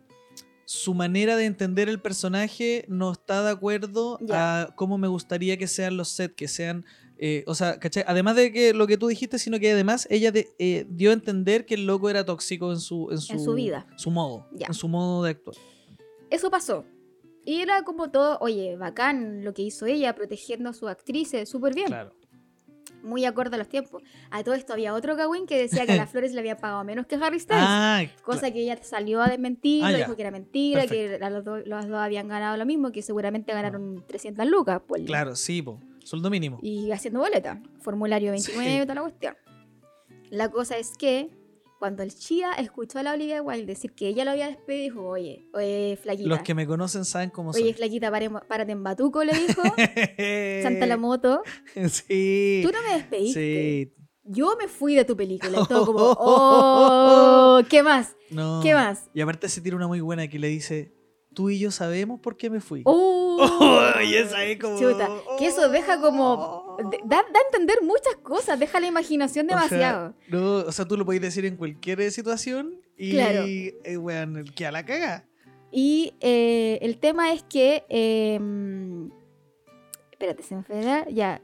su manera de entender el personaje no está de acuerdo a cómo me gustaría que sean los sets, que sean... eh, o sea, ¿cachai? Además de que lo que tú dijiste, sino que además ella de- eh, dio a entender que el loco era tóxico en su, en su, En su vida. Su modo, Ya. en su modo de actuar. Eso pasó. Y era como todo, oye, bacán lo que hizo ella, protegiendo a sus actrices, súper bien. Claro. Muy acorde a los tiempos. A todo esto había otro Gawin que decía que a las flores le había pagado menos que Harry Styles. Ah, Cosa que ella salió a desmentir, Ah, ya. dijo que era mentira, Perfecto. que los, dos, los dos habían ganado lo mismo, que seguramente ganaron 300 lucas. Pues, claro, sí, po. Sueldo mínimo. Y haciendo boleta. Formulario 29 Sí. toda la cuestión. La cosa es que cuando el Chia escuchó a la Olivia Wilde decir que ella lo había despedido, dijo, oye, oye, flaquita. Los que me conocen saben cómo Oye, soy. flaquita, pare- párate en batuco, le dijo. Santa la moto. Sí. Tú no me despediste. Sí. Yo me fui de tu película. Y todo como, oh, ¿qué más? No. ¿Qué más? Y aparte se tira una muy buena que le dice, tú y yo sabemos por qué me fui. Oh, y esa ahí como... Chuta, que eso deja como. De- Da, da a entender muchas cosas, deja la imaginación O sea, demasiado. no, o sea, tú lo podés decir en cualquier situación y, Claro. eh, weón, que a la caga. Y eh, el tema es que. eh, espérate, se me fue. la- Ya.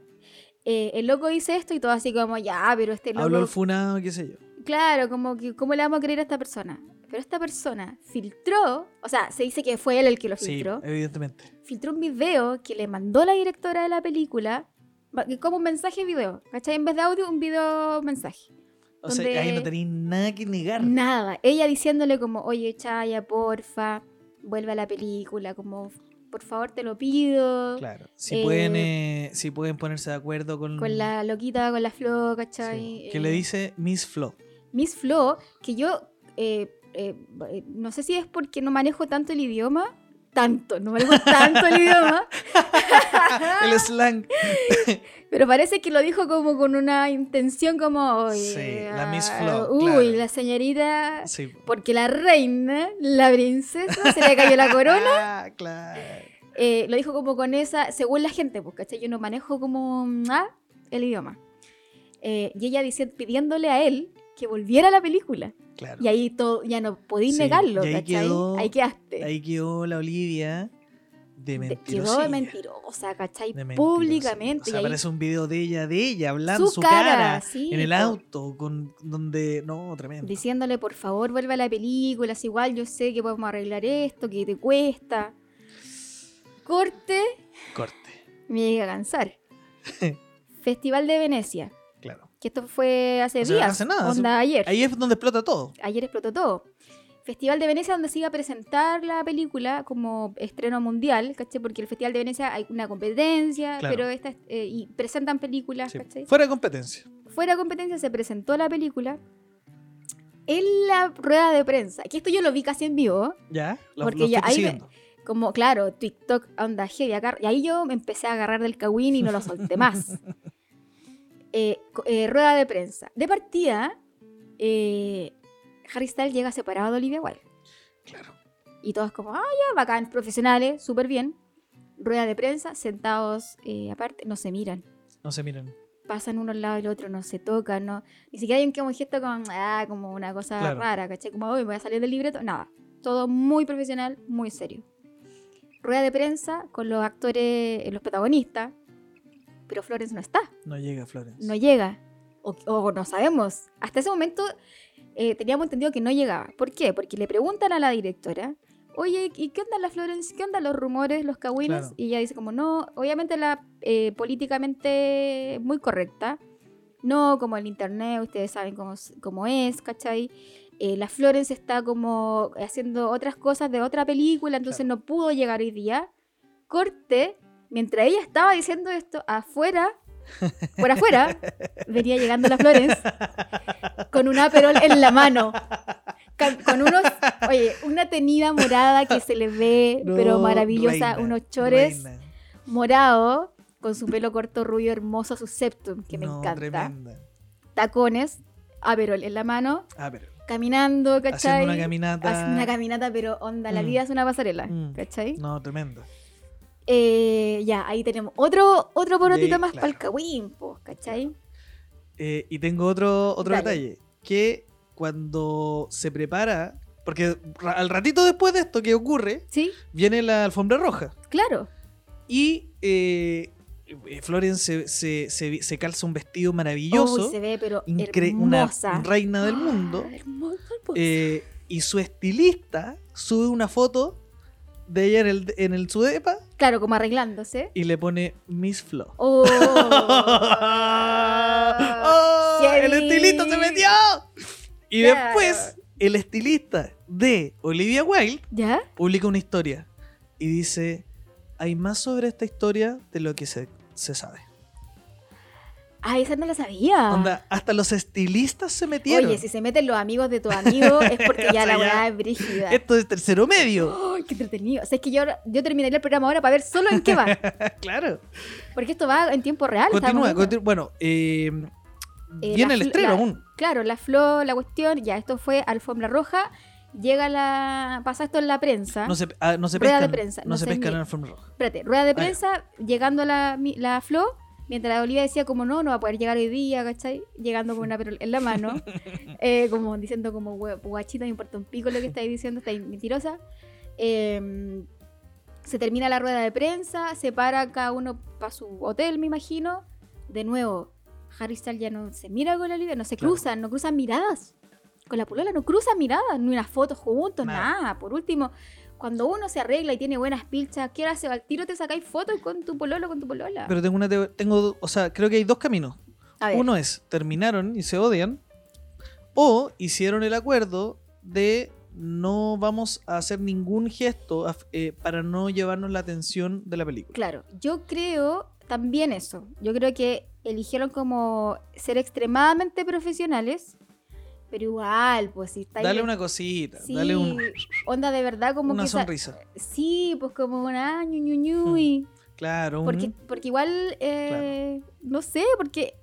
Eh, el loco dice esto y todo así como, ya, pero este loco. Habló el funado, qué sé yo. Claro, como que, ¿cómo le vamos a creer a esta persona? Pero esta persona filtró, o sea, se dice que fue él el que lo Sí, filtró. evidentemente. filtró un video que le mandó la directora de la película como un mensaje video, ¿cachai? En vez de audio, un video mensaje. O sea, ahí no tenéis nada que negar. Nada, ella diciéndole como, oye Chaya, porfa, vuelve a la película, como, por favor te lo pido, Claro. Si, Eh, pueden, eh, si pueden ponerse de acuerdo con... con la loquita, con la Flo, sí, ¿cachai? que Eh, le dice Miss Flo. Miss Flo, que yo eh, eh, eh, no sé si es porque no manejo tanto el idioma, tanto, no manejo tanto el idioma, el slang. Pero parece que lo dijo como con una intención como... Sí, la Miss ah, Flo, Uy, claro. la señorita... Sí. Porque la reina, la princesa, se le cayó la corona. Ah, claro. eh, lo dijo como con esa... Según la gente, pues, ¿cachai? Yo no manejo como... ah, el idioma. Eh, y ella diciendo, pidiéndole a él que volviera la película. claro. Y ahí todo, ya no podéis Sí, negarlo, ahí ¿cachai? quedó- ahí quedaste. Ahí quedó la Olivia de mentirosa. quedó de mentirosa, ¿cachai? De mentirosa. Públicamente. O sea, y ahí aparece un video de ella, de ella, hablando su su, cara, cara, sí, en el auto, con donde. No, tremendo. diciéndole por favor vuelve a la película, si igual yo sé que podemos arreglar esto, que te cuesta. Corte, Corte, me llega a cansar. Festival de Venecia. Que esto fue hace O sea, días, hace nada, hace- onda ayer. Ahí es donde explota todo. Ayer explotó todo. Festival de Venecia donde se iba a presentar la película como estreno mundial, ¿cachai? Porque el Festival de Venecia hay una competencia, Claro. pero esta, eh, y presentan películas, Sí. ¿cachai? Fuera de competencia. fuera de competencia se presentó la película en la rueda de prensa. Que esto yo lo vi casi en vivo. ¿Ya? Lo, Porque lo ya ahí me-. Como, claro, TikTok, onda heavy. Y ahí yo me empecé a agarrar del cagüín y no lo solté más. Eh, eh, rueda de prensa. De partida, eh, Harry Styles llega separado de Olivia Wilde. Claro. Y todos como, ah, ya, bacán, profesionales, súper bien. Rueda de prensa, sentados eh, aparte, no se miran. No se miren. pasan uno al lado del otro, no se tocan, no, ni siquiera hay un, un gesto con, ah, como una cosa Claro. rara, ¿cachai? Como, hoy voy a salir del libreto, nada, todo muy profesional, muy serio. Rueda de prensa con los actores, eh, los protagonistas, pero Florence no está, No llega Florence. no llega, o, o no sabemos. Hasta ese momento eh, teníamos entendido que no llegaba. ¿Por qué? Porque le preguntan a la directora, oye, ¿y qué onda la Florence? ¿Qué onda los rumores, los cagüines? Claro. Y ella dice como, no, obviamente la eh, políticamente muy correcta, no como el internet, ustedes saben cómo, cómo es, ¿cachai? Eh, la Florence está como haciendo otras cosas de otra película, entonces no pudo llegar hoy día. Corte, mientras ella estaba diciendo esto, afuera, por afuera, venía llegando la Florence con un aperol en la mano. Con unos, oye, una tenida morada que se le ve, No, pero maravillosa, reina, unos chores reina. morado, con su pelo corto, rubio, hermoso, su septum, que me No, encanta. Tremenda. Tacones, aperol en la mano, caminando, ¿cachai? haciendo una caminata. Haciendo una caminata, pero onda, la Mm. vida es una pasarela, Mm. ¿cachai? No, tremendo. Eh, ya, ahí tenemos otro, otro porotito De- más claro. para el cagüín, ¿cachai? Eh, y tengo otro, otro Dale. detalle. Que cuando se prepara. Porque al ratito después de esto que ocurre, ¿Sí? viene la alfombra roja. Claro. Y eh, eh, Florence se, se- se- se calza un vestido maravilloso. Uy, se ve, pero incre- una hermosa. reina del mundo. Ah, hermosa, hermosa. eh, y su estilista sube una foto de ella en el, en el Sudepa claro, como arreglándose. y le pone Miss Flo. Oh, ¡Oh! ¡El estilista se metió! Y Claro. después, el estilista de Olivia Wilde ¿Ya? publica una historia y dice: Hay más sobre esta historia de lo que se, se sabe. Ah, esa no la sabía. Onda, hasta los estilistas se metieron. Oye, si se meten los amigos de tu amigo es porque O ya sea, la weá es brígida. Esto es tercero medio. ¡Ay, qué entretenido! O sea, es que yo, yo terminaría el programa ahora para ver solo en qué va. claro. Porque esto va en tiempo real. Continúa, continúa. Bueno, eh, Eh, viene el estreno aún. Claro, la flor, la cuestión, ya, esto fue alfombra roja. Llega la. pasa esto en la prensa. No se, ah, no se Rueda de prensa, No, no se pescan en alfombra roja. Espérate, rueda de Ah, prensa, llegando la, la flor, mientras la Olivia decía como no, no va a poder llegar hoy día, ¿cachai? Llegando con una perol en la mano, eh, como diciendo como "Hue- guachita, me importa un pico lo que estáis diciendo, estáis mentirosa. Eh, se termina la rueda de prensa, se para cada uno para su hotel, me imagino. De nuevo, Harry Styles ya no se mira con la Olivia, no se Claro. cruzan, no cruzan miradas. Con la polola no cruzan miradas, ni unas fotos juntos, nada. Por último, cuando uno se arregla y tiene buenas pilchas, ¿qué hora se va al tiro? Te sacáis fotos con tu pololo, con tu polola. Pero tengo una tengo, o sea, creo que hay dos caminos. Uno es terminaron y se odian. O hicieron el acuerdo de no vamos a hacer ningún gesto eh, para no llevarnos la atención de la película. claro, yo creo también eso. Yo creo que eligieron como ser extremadamente profesionales, pero igual, pues si está Dale una cosita, Sí, dale un- onda de verdad como una que sa- sonrisa. Sí, pues como una ñu, ñu, ñu, Hmm. y- Claro, un- Porque, porque igual, eh, no sé, porque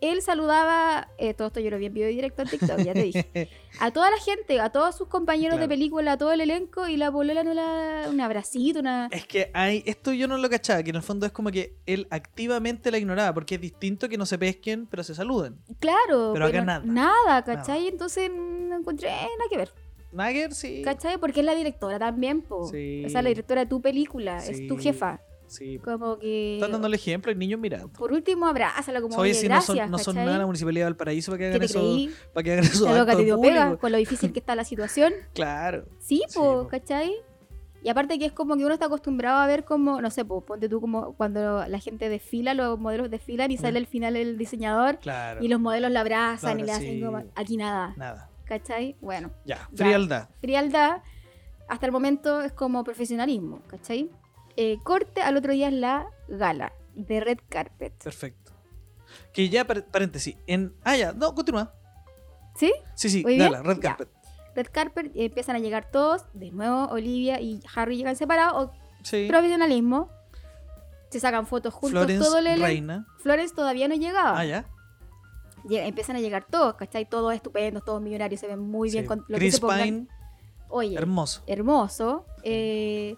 él saludaba, eh, todo esto yo lo vi en video directo en TikTok, ya te dije, a toda la gente, a todos sus compañeros de película, a todo el elenco, y la polola no la, un abracito, una... Es que hay, esto yo no lo cachaba, que en el fondo es como que él activamente la ignoraba, porque es distinto que no se pesquen, pero se saluden. Claro, Pero acá nada. Nada, ¿cachai? Entonces mm, no encontré nada que ver, Nagger, sí. ¿cachai? Porque es la directora también, po. Sí. O sea, la directora de tu película, es tu jefa. Sí. Como que... Están dando el ejemplo y niños mirando. Por último, abrázala como, Oye, si no gracias, son, no son nada la municipalidad de Valparaíso para que ¿Qué hagan eso. Para que hagan eso. Loca te dio pega con lo difícil que está la situación. Claro. Sí, Sí, po, po. ¿cachai? Y aparte que es como que uno está acostumbrado a ver como, no sé, po, ponte tú como cuando la gente desfila, los modelos desfilan y sale al final el diseñador Claro. y los modelos la abrazan y Claro, le hacen sí. como, aquí nada, Nada. ¿cachai? Bueno, Ya. Ya. Frialdad. frialdad hasta el momento es como profesionalismo, ¿cachai? Eh, corte al otro día es la gala de Red Carpet. Perfecto. Que ya, par- paréntesis. En. Ah, ya. No, continúa. ¿Sí? Sí, sí. Dala, Red Ya. Carpet. Red Carpet eh, empiezan a llegar todos, de nuevo Olivia y Harry llegan separados, Sí. profesionalismo. Se sacan fotos juntos Florence todo el. Reina. Florence todavía no llegaba. Ah, ya. Llega- empiezan a llegar todos, ¿cachai? Todos estupendos, todos millonarios, se ven muy bien con lo que Chris se pongan. Pine, Oye, hermoso. hermoso. Eh,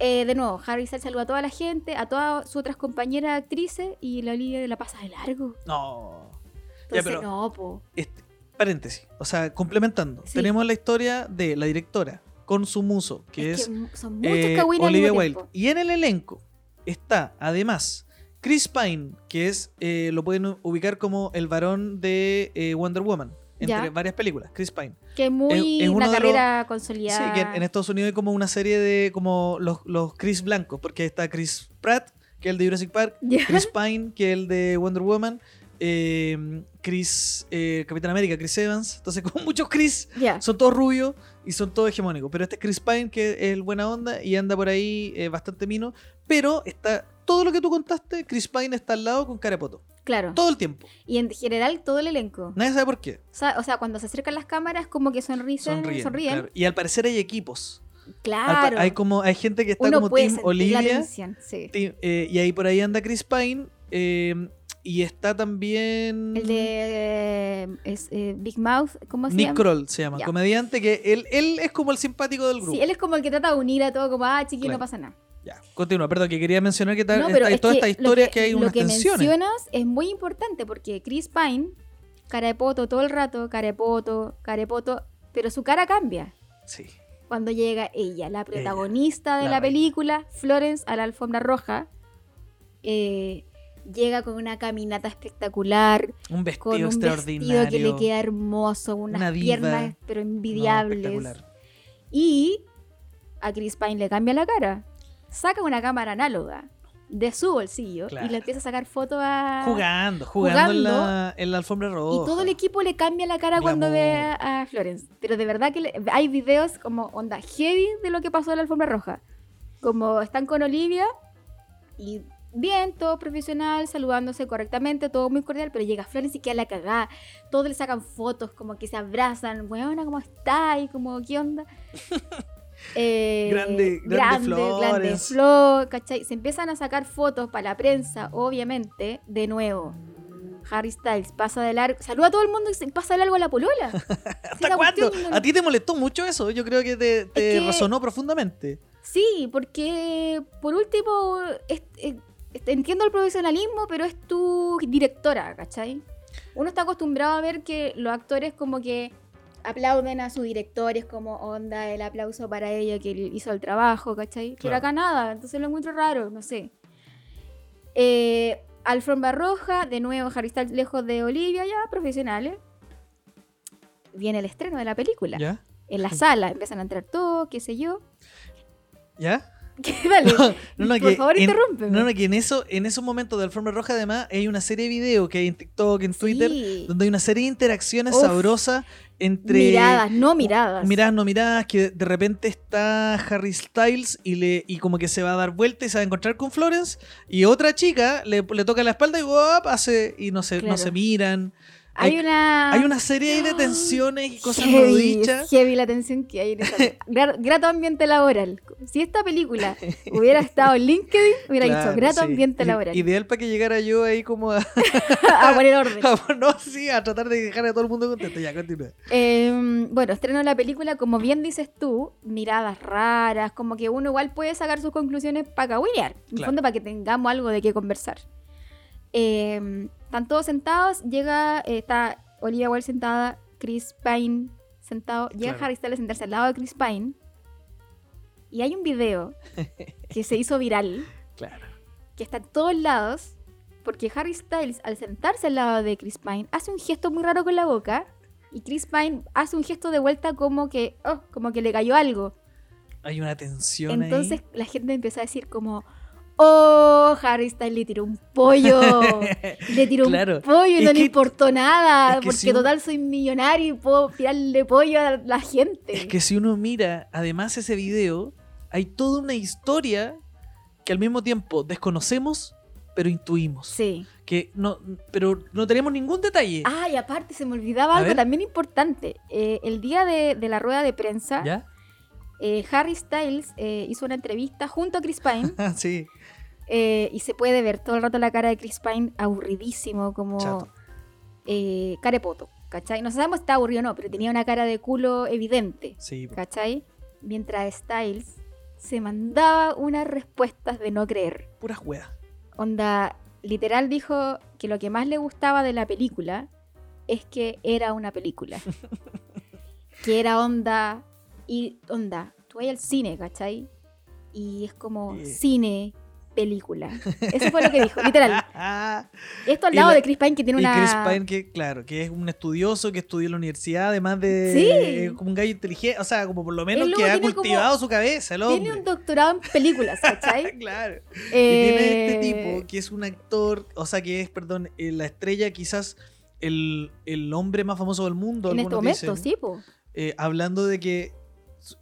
eh, de nuevo, Harry Styles saluda a toda la gente, a todas sus otras compañeras actrices y la Olivia la pasa de largo. No. Entonces, pero- no, po. Este, paréntesis. O sea, complementando. Sí. Tenemos la historia de la directora con su muso, que es, Es, que son muchos eh, Olivia Wilde. Y en el elenco está, además, Chris Pine, que es, eh, lo pueden ubicar como el varón de Wonder Woman, entre Ya. varias películas, Chris Pine. Que es muy es una los- carrera Sí, consolidada. que en, en Estados Unidos hay como una serie de como los, los Chris blancos, porque está Chris Pratt, que es el de Jurassic Park. Chris Pine, que es el de Wonder Woman, eh, Chris, eh, Capitán América, Chris Evans, entonces como muchos Chris, son todos rubios y son todos hegemónicos, pero este es Chris Pine, que es el buena onda y anda por ahí eh, bastante mino, pero está, todo lo que tú contaste, Chris Pine está al lado con cara de poto, Claro. todo el tiempo, Y en general todo el elenco. nadie sabe por qué. O sea, o sea, cuando se acercan las cámaras como que sonrisen, Sonríen, sonríen. claro. Y al parecer hay equipos. Al Claro. Hay como hay gente que está Uno como Team Olivia tensión, sí. team- eh, y ahí por ahí anda Chris Pine eh, y está también El de eh, es, eh, Big Mouth, ¿cómo se Nick llama? Kroll se llama, comediante que él, él es como el simpático del grupo. Sí, él es como el que trata de unir a todo, como, ah, chiqui, Claro. no pasa nada. Ya, continúa, perdón, que quería mencionar que tal, No, pero esta- es todas que lo que, hay lo unas que tensiones. mencionas es muy importante porque Chris Pine, cara de poto todo el rato, cara de poto, cara de poto, pero su cara cambia Sí. cuando llega ella, la protagonista de la película, Florence a la alfombra roja. eh, llega con una caminata espectacular, Un vestido con un extraordinario. vestido que le queda hermoso, unas Una piernas pero No, envidiables. espectacular. y a Chris Pine le cambia la cara. Saca una cámara análoga de su bolsillo Claro. y le empieza a sacar fotos a. Jugando, jugando, en, la, Jugando. en la alfombra roja. Y todo el equipo le cambia la cara cuando ve a, a Florence. Pero de verdad que le- hay videos como onda heavy de lo que pasó en la alfombra roja. Como están con Olivia y bien, todo profesional, saludándose correctamente, todo muy cordial, pero llega Florence y queda la cagada. Todos le sacan fotos, como que se abrazan. Weona, ¿cómo está? Y como, ¿qué onda? Eh, Grande- grande grande, grande Florence. Flo, ¿cachai? Se empiezan a sacar fotos para la prensa, obviamente, de nuevo. Harry Styles pasa de largo, saluda a todo el mundo y se pasa de largo a la polola. ¿Hasta cuándo? ¿A ti te molestó mucho eso? Yo creo que te, te que- resonó profundamente. Sí, porque por último, es- es- es- entiendo el profesionalismo, pero es tu directora, ¿cachai? Uno está acostumbrado a ver que los actores como que aplauden a su director, es como onda el aplauso para ella que hizo el trabajo, ¿cachai? Pero Claro. acá nada, entonces lo encuentro raro, no sé. Eh, Alfombra Roja, de nuevo Harry Styles lejos de Olivia, ya profesionales. Viene el estreno de la película. ¿Ya? En la sala empiezan a entrar todos, qué sé yo. ¿Ya? ¿Qué? Dale. No, no, Por que favor, en-. No, no, que en, eso, en esos momentos de Alfombra Roja, además, hay una serie de videos que hay en TikTok, en Twitter, Sí. donde hay una serie de interacciones Uf. sabrosas entre. Miradas, no miradas. Miradas, no miradas, que de repente está Harry Styles y le y como que se va a dar vuelta y se va a encontrar con Florence y otra chica le, le toca la espalda y ¡guap! hace y no se, no se miran. Hay hay- una. Hay una serie ahí de tensiones y cosas no heavy, dichas. heavy la tensión que hay en esa. Gra- grato ambiente laboral. Si esta película hubiera estado en LinkedIn, hubiera Claro, dicho grato sí. ambiente laboral. Ideal para que llegara yo ahí como a, a poner orden. a- no, sí, a tratar de dejar a todo el mundo contento. Ya, continúa. Eh, bueno, estreno la película, como bien dices tú, miradas raras, como que uno igual puede sacar sus conclusiones para cagüinear, en Claro. fondo para que tengamos algo de qué conversar. Eh, están todos sentados, llega, eh, está Olivia Wilde sentada, Chris Pine sentado, llega Claro. Harry Styles a sentarse al lado de Chris Pine, y hay un video que se hizo viral, Claro. que está en todos lados, porque Harry Styles al sentarse al lado de Chris Pine hace un gesto muy raro con la boca y Chris Pine hace un gesto de vuelta como que, oh, como que le cayó algo. Hay una tensión Entonces ahí. la gente empezó a decir como, oh, Harry Styles le tiró un pollo, le tiró Claro, un pollo y es no le que- importó nada, es que porque si uno- total soy millonario y puedo tirarle pollo a la gente. Es que si uno mira, además ese video, hay toda una historia que al mismo tiempo desconocemos, pero intuimos. Sí. Que no, pero no tenemos ningún detalle. Ah, y aparte se me olvidaba A algo ver. también importante. Eh, el día de, de la rueda de prensa, ¿Ya? Eh, Harry Styles eh, hizo una entrevista junto a Chris Pine Ah, sí. eh, y se puede ver todo el rato la cara de Chris Pine aburridísimo, como carepoto, ¿cachai? No sabemos si está aburrido o no, pero tenía una cara de culo evidente, Sí. ¿cachai? Mientras Styles se mandaba unas respuestas de no creer. Puras weas. Onda, literal dijo que lo que más le gustaba de la película es que era una película. que era onda. Y onda, tú vas al cine, ¿cachai? Y es como Yeah. cine, película. Eso fue lo que dijo, literal. Esto al lado la- de Chris Pine que tiene y una. Chris Pine, que claro, que es un estudioso que estudió en la universidad, además de Sí. eh, como un gallo inteligente, o sea, como por lo menos que ha como- cultivado su cabeza, el hombre. Tiene un doctorado en películas, ¿cachai? claro. Y Eh, tiene este tipo que es un actor, o sea, que es, perdón, eh, la estrella, quizás el, el hombre más famoso del mundo. En este momento, dicen, sí, po. eh, hablando de que.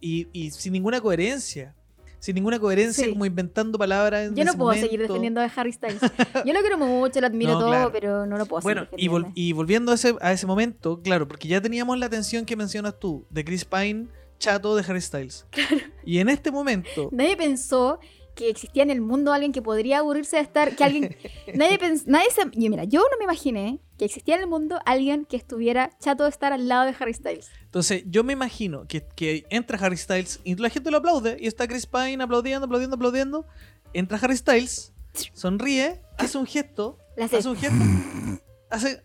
Y, y sin ninguna coherencia. Sin ninguna coherencia, Sí. como inventando palabras. En Yo no ese puedo seguir momento. defendiendo a Harry Styles. Yo lo quiero mucho, lo admiro No, todo, claro. pero no lo puedo Bueno, seguir y, vol- y volviendo a ese, a ese momento, claro, porque ya teníamos la tensión que mencionas tú, de Chris Pine chato de Harry Styles. Y en este momento, Nadie pensó que existía en el mundo alguien que podría aburrirse de estar, que alguien, nadie pens- nadie se, y mira, yo no me imaginé que existía en el mundo alguien que estuviera chato de estar al lado de Harry Styles. Entonces yo me imagino que, que entra Harry Styles y la gente lo aplaude y está Chris Pine aplaudiendo, aplaudiendo, aplaudiendo. Entra Harry Styles, sonríe, hace un gesto, hace- un gesto, hace,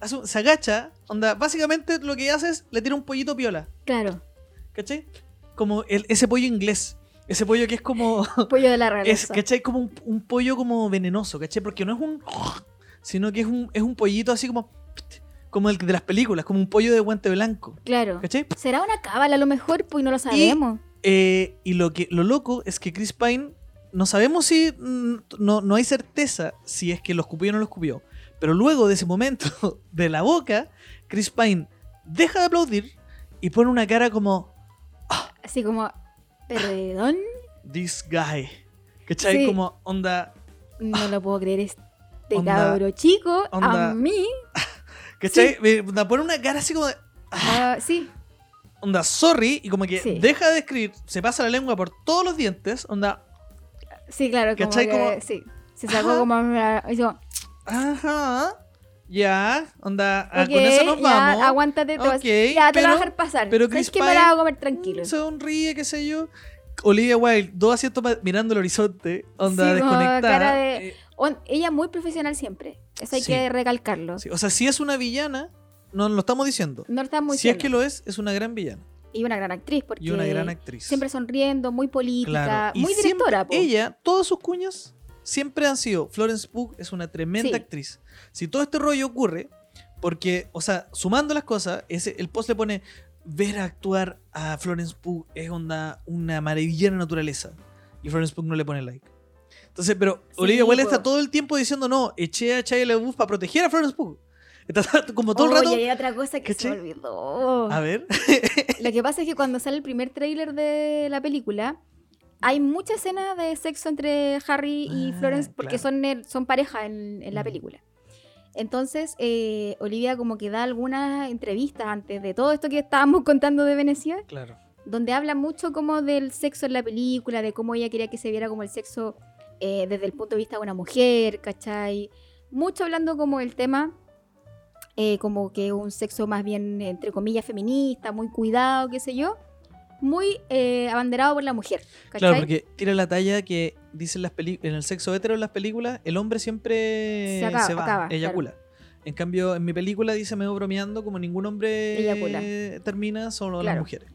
hace un- se agacha, onda, básicamente lo que hace es le tira un pollito piola, Claro, ¿cachai? Como el- ese pollo inglés, ese pollo que es como, pollo de la es, realeza. ¿cachai? Como un, un pollo como venenoso, ¿cachai? Porque no es un, sino que es un, es un pollito así como, como el de las películas, como un pollo de guante blanco, Claro. ¿cachai? ¿Será una cábala a lo mejor? Pues no lo sabemos. Eh, y lo que lo loco es que Chris Pine no sabemos si mm, no, no hay certeza si es que lo escupió o no lo escupió. Pero luego de ese momento de la boca, Chris Pine deja de aplaudir y pone una cara como Así como, perdón, this guy. ¿Cachai? Sí. Como onda. no lo puedo creer, este Onda- cabro chico, onda- a mí. ¿Cachai? Me- onda, pone una cara así como de. ah, sí, Onda, sorry. Y como que Sí. deja de escribir, se pasa la lengua por todos los dientes. Onda, sí, claro, como ¿Cachai? que, Como- sí. Se sacó Ajá. como... hizo, ajá. Ya, onda, ah, ok, con eso nos ya, vamos. aguántate, te vas- Ok, ya te pero- voy a dejar pasar. pero ¿Sabes Chris que me la hago comer tranquilo? sonríe, qué sé yo. Olivia Wilde, dos asientos mirando el horizonte, onda Sí, como desconectada. cara de- Eh, On- ella muy profesional siempre. Eso hay Sí. que recalcarlo. sí, O sea, si es una villana, no lo estamos diciendo. No está muy si es que lo es, es una gran villana. Y una gran actriz, porque Y una gran actriz. siempre sonriendo, muy política, Claro. Muy directora. Ella, todas sus cuñas, siempre han sido. Florence Pugh es una tremenda Sí. actriz. Si todo este rollo ocurre, porque, o sea, sumando las cosas, ese, el post le pone. Ver actuar a Florence Pugh es onda, una maravillosa naturaleza. Y Florence Pugh no le pone like. Entonces, pero Sí, Olivia Wilde está todo el tiempo diciendo, no, eché a Shia LaBeouf para proteger a Florence Pugh. Está como todo el Oye, rato. hay otra cosa que se olvidó. A ver. Lo que pasa es que cuando sale el primer tráiler de la película, hay mucha escena de sexo entre Harry y Ah, Florence porque claro. son, el- son pareja en, en la Mm. película. Entonces, eh, Olivia como que da algunas entrevistas antes de todo esto que estábamos contando de Venecia, Claro. donde habla mucho como del sexo en la película, de cómo ella quería que se viera como el sexo eh, desde el punto de vista de una mujer, ¿cachai? Mucho hablando como el tema, eh, como que un sexo más bien, entre comillas, feminista, muy cuidado, qué sé yo, muy eh, abanderado por la mujer, ¿cachai? Claro, porque tira la talla que dicen las en el sexo hetero en las películas, el hombre siempre Se acaba- va, acaba, eyacula. En cambio, en mi película dice medio bromeando como ningún hombre Eyacula. termina, solo las mujeres.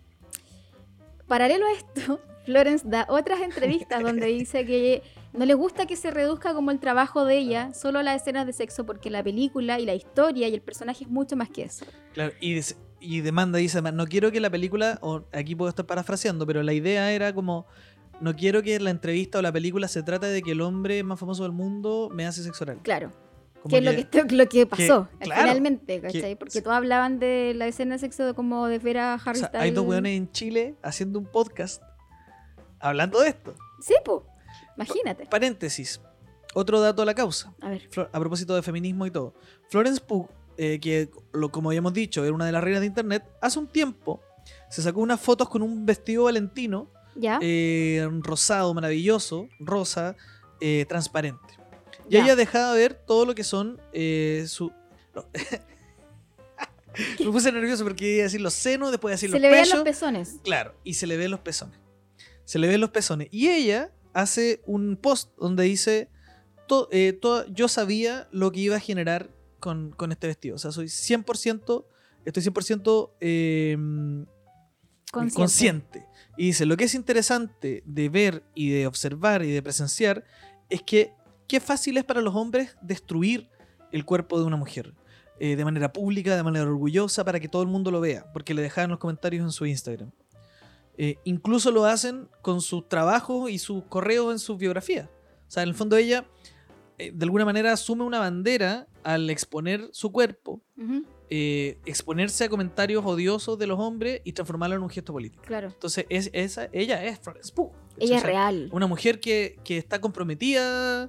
Paralelo a esto, Florence da otras entrevistas donde dice que no le gusta que se reduzca como el trabajo de ella solo a las escenas de sexo porque la película y la historia y el personaje es mucho más que eso. Claro, y, demanda, dice, no quiero que la película, o aquí puedo estar parafraseando, pero la idea era como, no quiero que la entrevista o la película se trate de que el hombre más famoso del mundo me hace sexo oral. Claro, Como que es lo que, esto- lo que pasó que- claro, finalmente, ¿cachai? que- Porque todos hablaban de la escena de sexo de como de ver a o Harry sea, Styles. hay dos weones en Chile haciendo un podcast hablando de esto. Sí, po. Imagínate. Paréntesis. Otro dato a la causa. A ver. A propósito de feminismo y todo. Florence Pugh, eh, que lo, como habíamos dicho, era una de las reinas de internet, hace un tiempo se sacó unas fotos con un vestido valentino, ¿Ya? eh, rosado, maravilloso, rosa, eh, transparente. Y Ya. ella dejaba ver todo lo que son su... no. Me puse nervioso porque iba a decir los senos, después iba a decir Se los le veían pechos. los pezones. Claro, y se le ven los pezones. Se le ven los pezones. Y ella hace un post donde dice, to- eh, to- yo sabía lo que iba a generar con, con este vestido. O sea, soy 100%, estoy 100% eh, Consciente. consciente. Y dice, lo que es interesante de ver y de observar y de presenciar es que qué fácil es para los hombres destruir el cuerpo de una mujer. eh, de manera pública, de manera orgullosa, para que todo el mundo lo vea, porque le dejaban los comentarios en su Instagram. Eh, incluso lo hacen con sus trabajos y sus correos en sus biografías. O sea, en el fondo ella, eh, de alguna manera, asume una bandera al exponer su cuerpo, eh, exponerse a comentarios odiosos de los hombres y transformarlo en un gesto político. Claro. Entonces, es, esa, ella es Florence Pugh. Ella es real. Una mujer que, que está comprometida,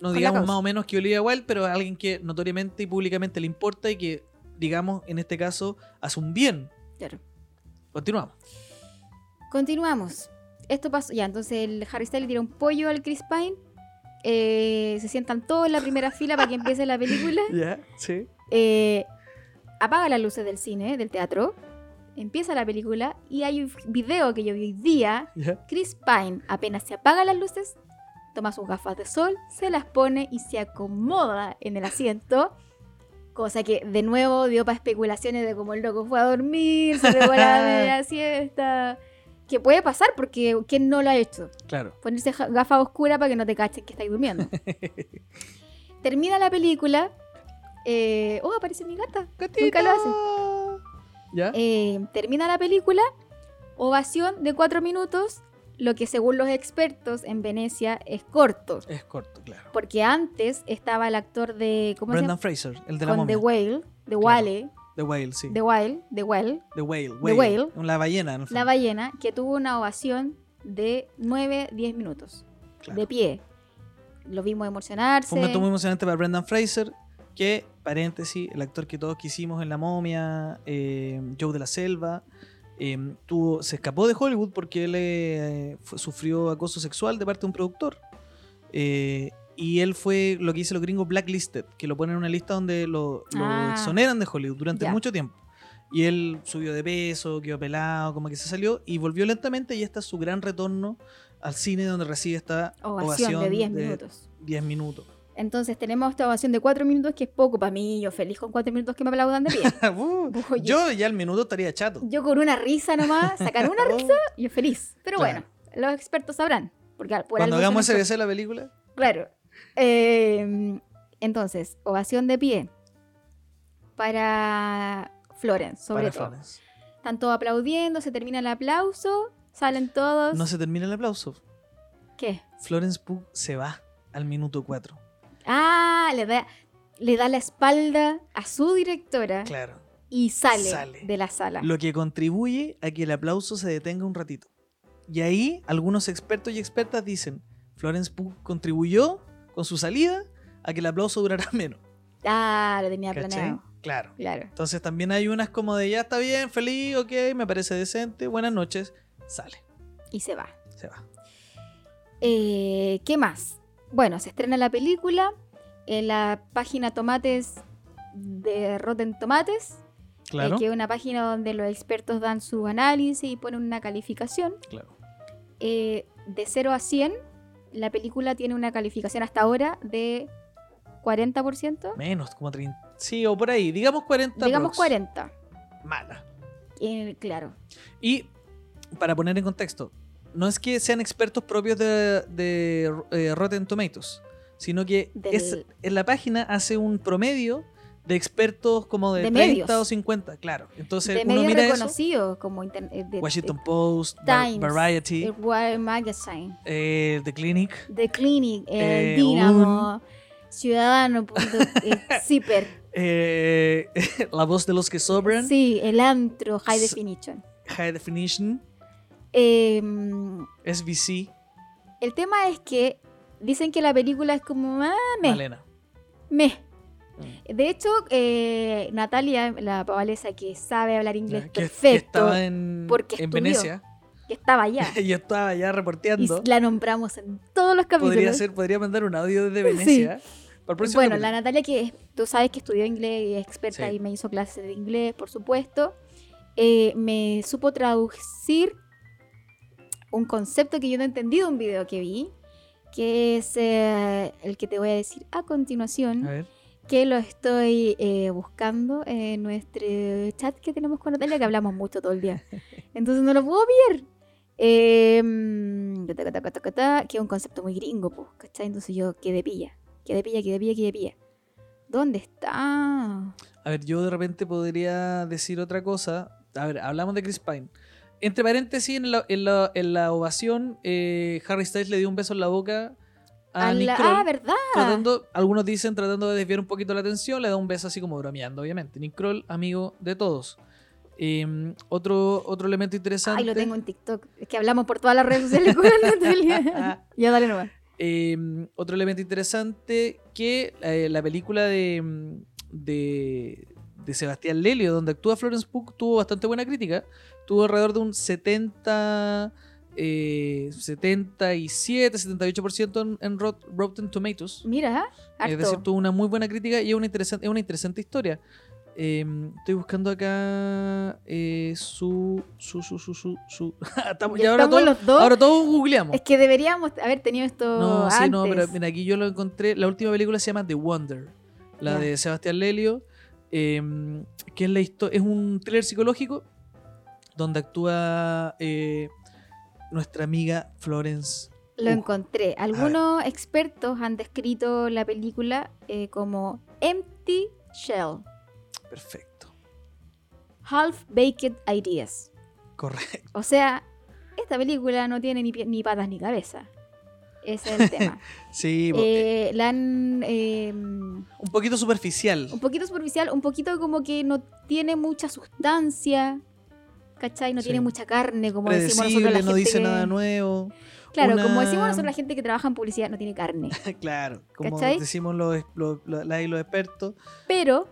no Con digamos más o menos que Olivia Wilde, pero alguien que notoriamente y públicamente le importa y que, digamos, en este caso, hace un bien. Claro. Continuamos. Continuamos. Esto pasó. Ya, entonces el Harry Styles le tira un pollo al Chris Pine. eh, se sientan todos en la primera fila para que empiece la película. Ya, sí. Eh, apaga las luces del cine, del teatro. Empieza la película y hay un video que yo vi hoy día. Chris Pine apenas se apaga las luces, toma sus gafas de sol, se las pone y se acomoda en el asiento. Cosa que de nuevo dio para especulaciones de cómo el loco fue a dormir, se pegó la media siesta. Que puede pasar porque ¿quién no lo ha hecho? Claro. Ponerse gafas oscuras para que no te cachen que estáis durmiendo. Termina la película. eh, oh, aparece mi gata. Nunca lo hace. ¿Ya? Eh, termina la película, ovación de cuatro minutos, lo que según los expertos en Venecia es corto. Es corto, claro. Porque antes estaba el actor de. ¿Cómo Brendan se Fraser, el de llama? la Con The momia. Whale, The Whale, The Whale, sí. The Whale, The Whale, The Whale. The Whale. La ballena, en el la ballena, que tuvo una ovación de 9-10 minutos. Claro. De pie. Lo vimos emocionarse. Fue un momento muy emocionante para Brendan Fraser, que, paréntesis, el actor que todos quisimos en La Momia, eh, Joe de la Selva, eh, tuvo, se escapó de Hollywood porque él eh, fue- sufrió acoso sexual de parte de un productor. Y él fue lo que dice los gringos blacklisted, que lo ponen en una lista donde lo, lo Ah. exoneran de Hollywood durante Ya. mucho tiempo. Y él subió de peso, quedó pelado, como que se salió y volvió lentamente y este es su gran retorno al cine donde recibe esta Ovación, de 10 minutos. 10 minutos. Entonces tenemos esta ovación de 4 minutos que es poco para mí. Yo feliz con 4 minutos que me aplaudan de pie. Uh, yo ya al minuto estaría chato. Yo con una risa nomás, sacar una risa, yo feliz. Pero Claro. bueno, los expertos sabrán. Porque por Cuando algo hagamos. SBC la película, Claro. Eh, entonces, ovación de pie para Florence, sobre para todo. Florence. Están todos aplaudiendo, se termina el aplauso, salen todos. No se termina el aplauso. ¿Qué? Florence Pugh se va al minuto 4. Ah, le da, le da la espalda a su directora Claro. y sale, Sale. de la sala. Lo que contribuye a que el aplauso se detenga un ratito. Y ahí algunos expertos y expertas dicen, Florence Pugh contribuyó con su salida a que el aplauso durara menos. Ah, lo tenía ¿Cachai? planeado. Claro. Claro. Entonces también hay unas como de ya está bien, feliz, ok, me parece decente, buenas noches, sale, Y se va. se va. Eh, ¿Qué más? Bueno, se estrena la película en la página Tomates de Rotten Tomates, eh, Claro. que es una página donde los expertos dan su análisis y ponen una calificación. Claro. Eh, de 0 a 100, la película tiene una calificación hasta ahora de 40%. Menos, como 30. Sí, o por ahí. Digamos 40. Digamos prox. 40. Mala. Eh, claro. Y para poner en contexto, no es que sean expertos propios de, de, eh, Rotten Tomatoes, sino que Del- es, en la página hace un promedio de expertos como de, De 30 medios. o 50, claro. Entonces de uno medios mira eso, reconocidos como eh, de- Washington Post, Times, Variety, de Wired Magazine, eh, The Clinic, The Clinic, el Eh, Dínamo, Ciudadano, punto- eh, Zipper, eh, La Voz de los que Sobran, sí, el Antro, High Definition. High Definition, Em, SBC, el tema es que dicen que la película es como ah, meh, Malena. meh. Mm. De hecho, eh, Natalia, la pavalesa que sabe hablar inglés Que- que perfecto, estaba en, porque en estudió. Venecia. que estaba allá, Yo estaba y reporteando. la nombramos en todos los capítulos. Podría ser, podría mandar un audio desde Sí. Venecia. Para Bueno, capítulo. la Natalia que tú sabes que estudió inglés y es experta Sí. y me hizo clases de inglés, por supuesto, eh, me supo traducir un concepto que yo no entendí de un video que vi, que es eh, el que te voy a decir a continuación, A ver. Que lo estoy eh, buscando en nuestro chat que tenemos con Natalia, que hablamos mucho todo el día. Entonces no lo puedo ver. Eh, ta, que es un concepto muy gringo, pues, ¿cachai? Entonces yo quedé pilla, quedé pilla, quedé pilla, quedé pilla. ¿Dónde está? A ver, yo de repente podría decir otra cosa. A ver, hablamos de Chris Pine. Entre paréntesis, en la, en la, en la ovación, eh, Harry Styles le dio un beso en la boca a, A Nick la- Kroll, ah, ¿verdad? tratando, algunos dicen tratando de desviar un poquito la atención, le da un beso así como bromeando, obviamente. Nick Kroll, amigo de todos. Eh, otro, otro elemento interesante. Ay, lo tengo en TikTok. Es que hablamos por todas las redes sociales con Natalia. ya dale nomás. Eh, otro elemento interesante que eh, la película de, de, de Sebastián Lelio, donde actúa Florence Pugh, tuvo bastante buena crítica. Tuvo alrededor de un 70, eh, 77, 78% en, en Rot- Rotten Tomatoes. Mira, harto. Es decir, tuvo una muy buena crítica y es una interesante, es una interesante historia. Eh, estoy buscando acá eh, su, su, su, su, su, su- Estamos- Ya ahora todos los dos. ahora todos googleamos. Es que deberíamos haber tenido esto No, sí, no, pero mira, aquí yo lo encontré. La última película se llama The Wonder, la de Sebastián Lelio, eh, que es la es un thriller psicológico donde actúa eh, nuestra amiga Florence. Lo Uh, encontré. Algunos expertos han descrito la película eh, como Empty Shell, Perfecto, Half-Baked Ideas. correcto. O sea, esta película no tiene ni, ni patas ni cabeza. Ese es el tema. Sí, po- Eh, la han... eh, un un poquito superficial. poquito superficial, un poquito como que no tiene mucha sustancia. ¿Cachai? No Sí. tiene mucha carne, como decimos nosotros la no gente dice que- nada nuevo. Claro, como decimos nosotros la gente que trabaja en publicidad, no tiene carne. claro, como ¿Cachai? decimos los, los, expertos. Pero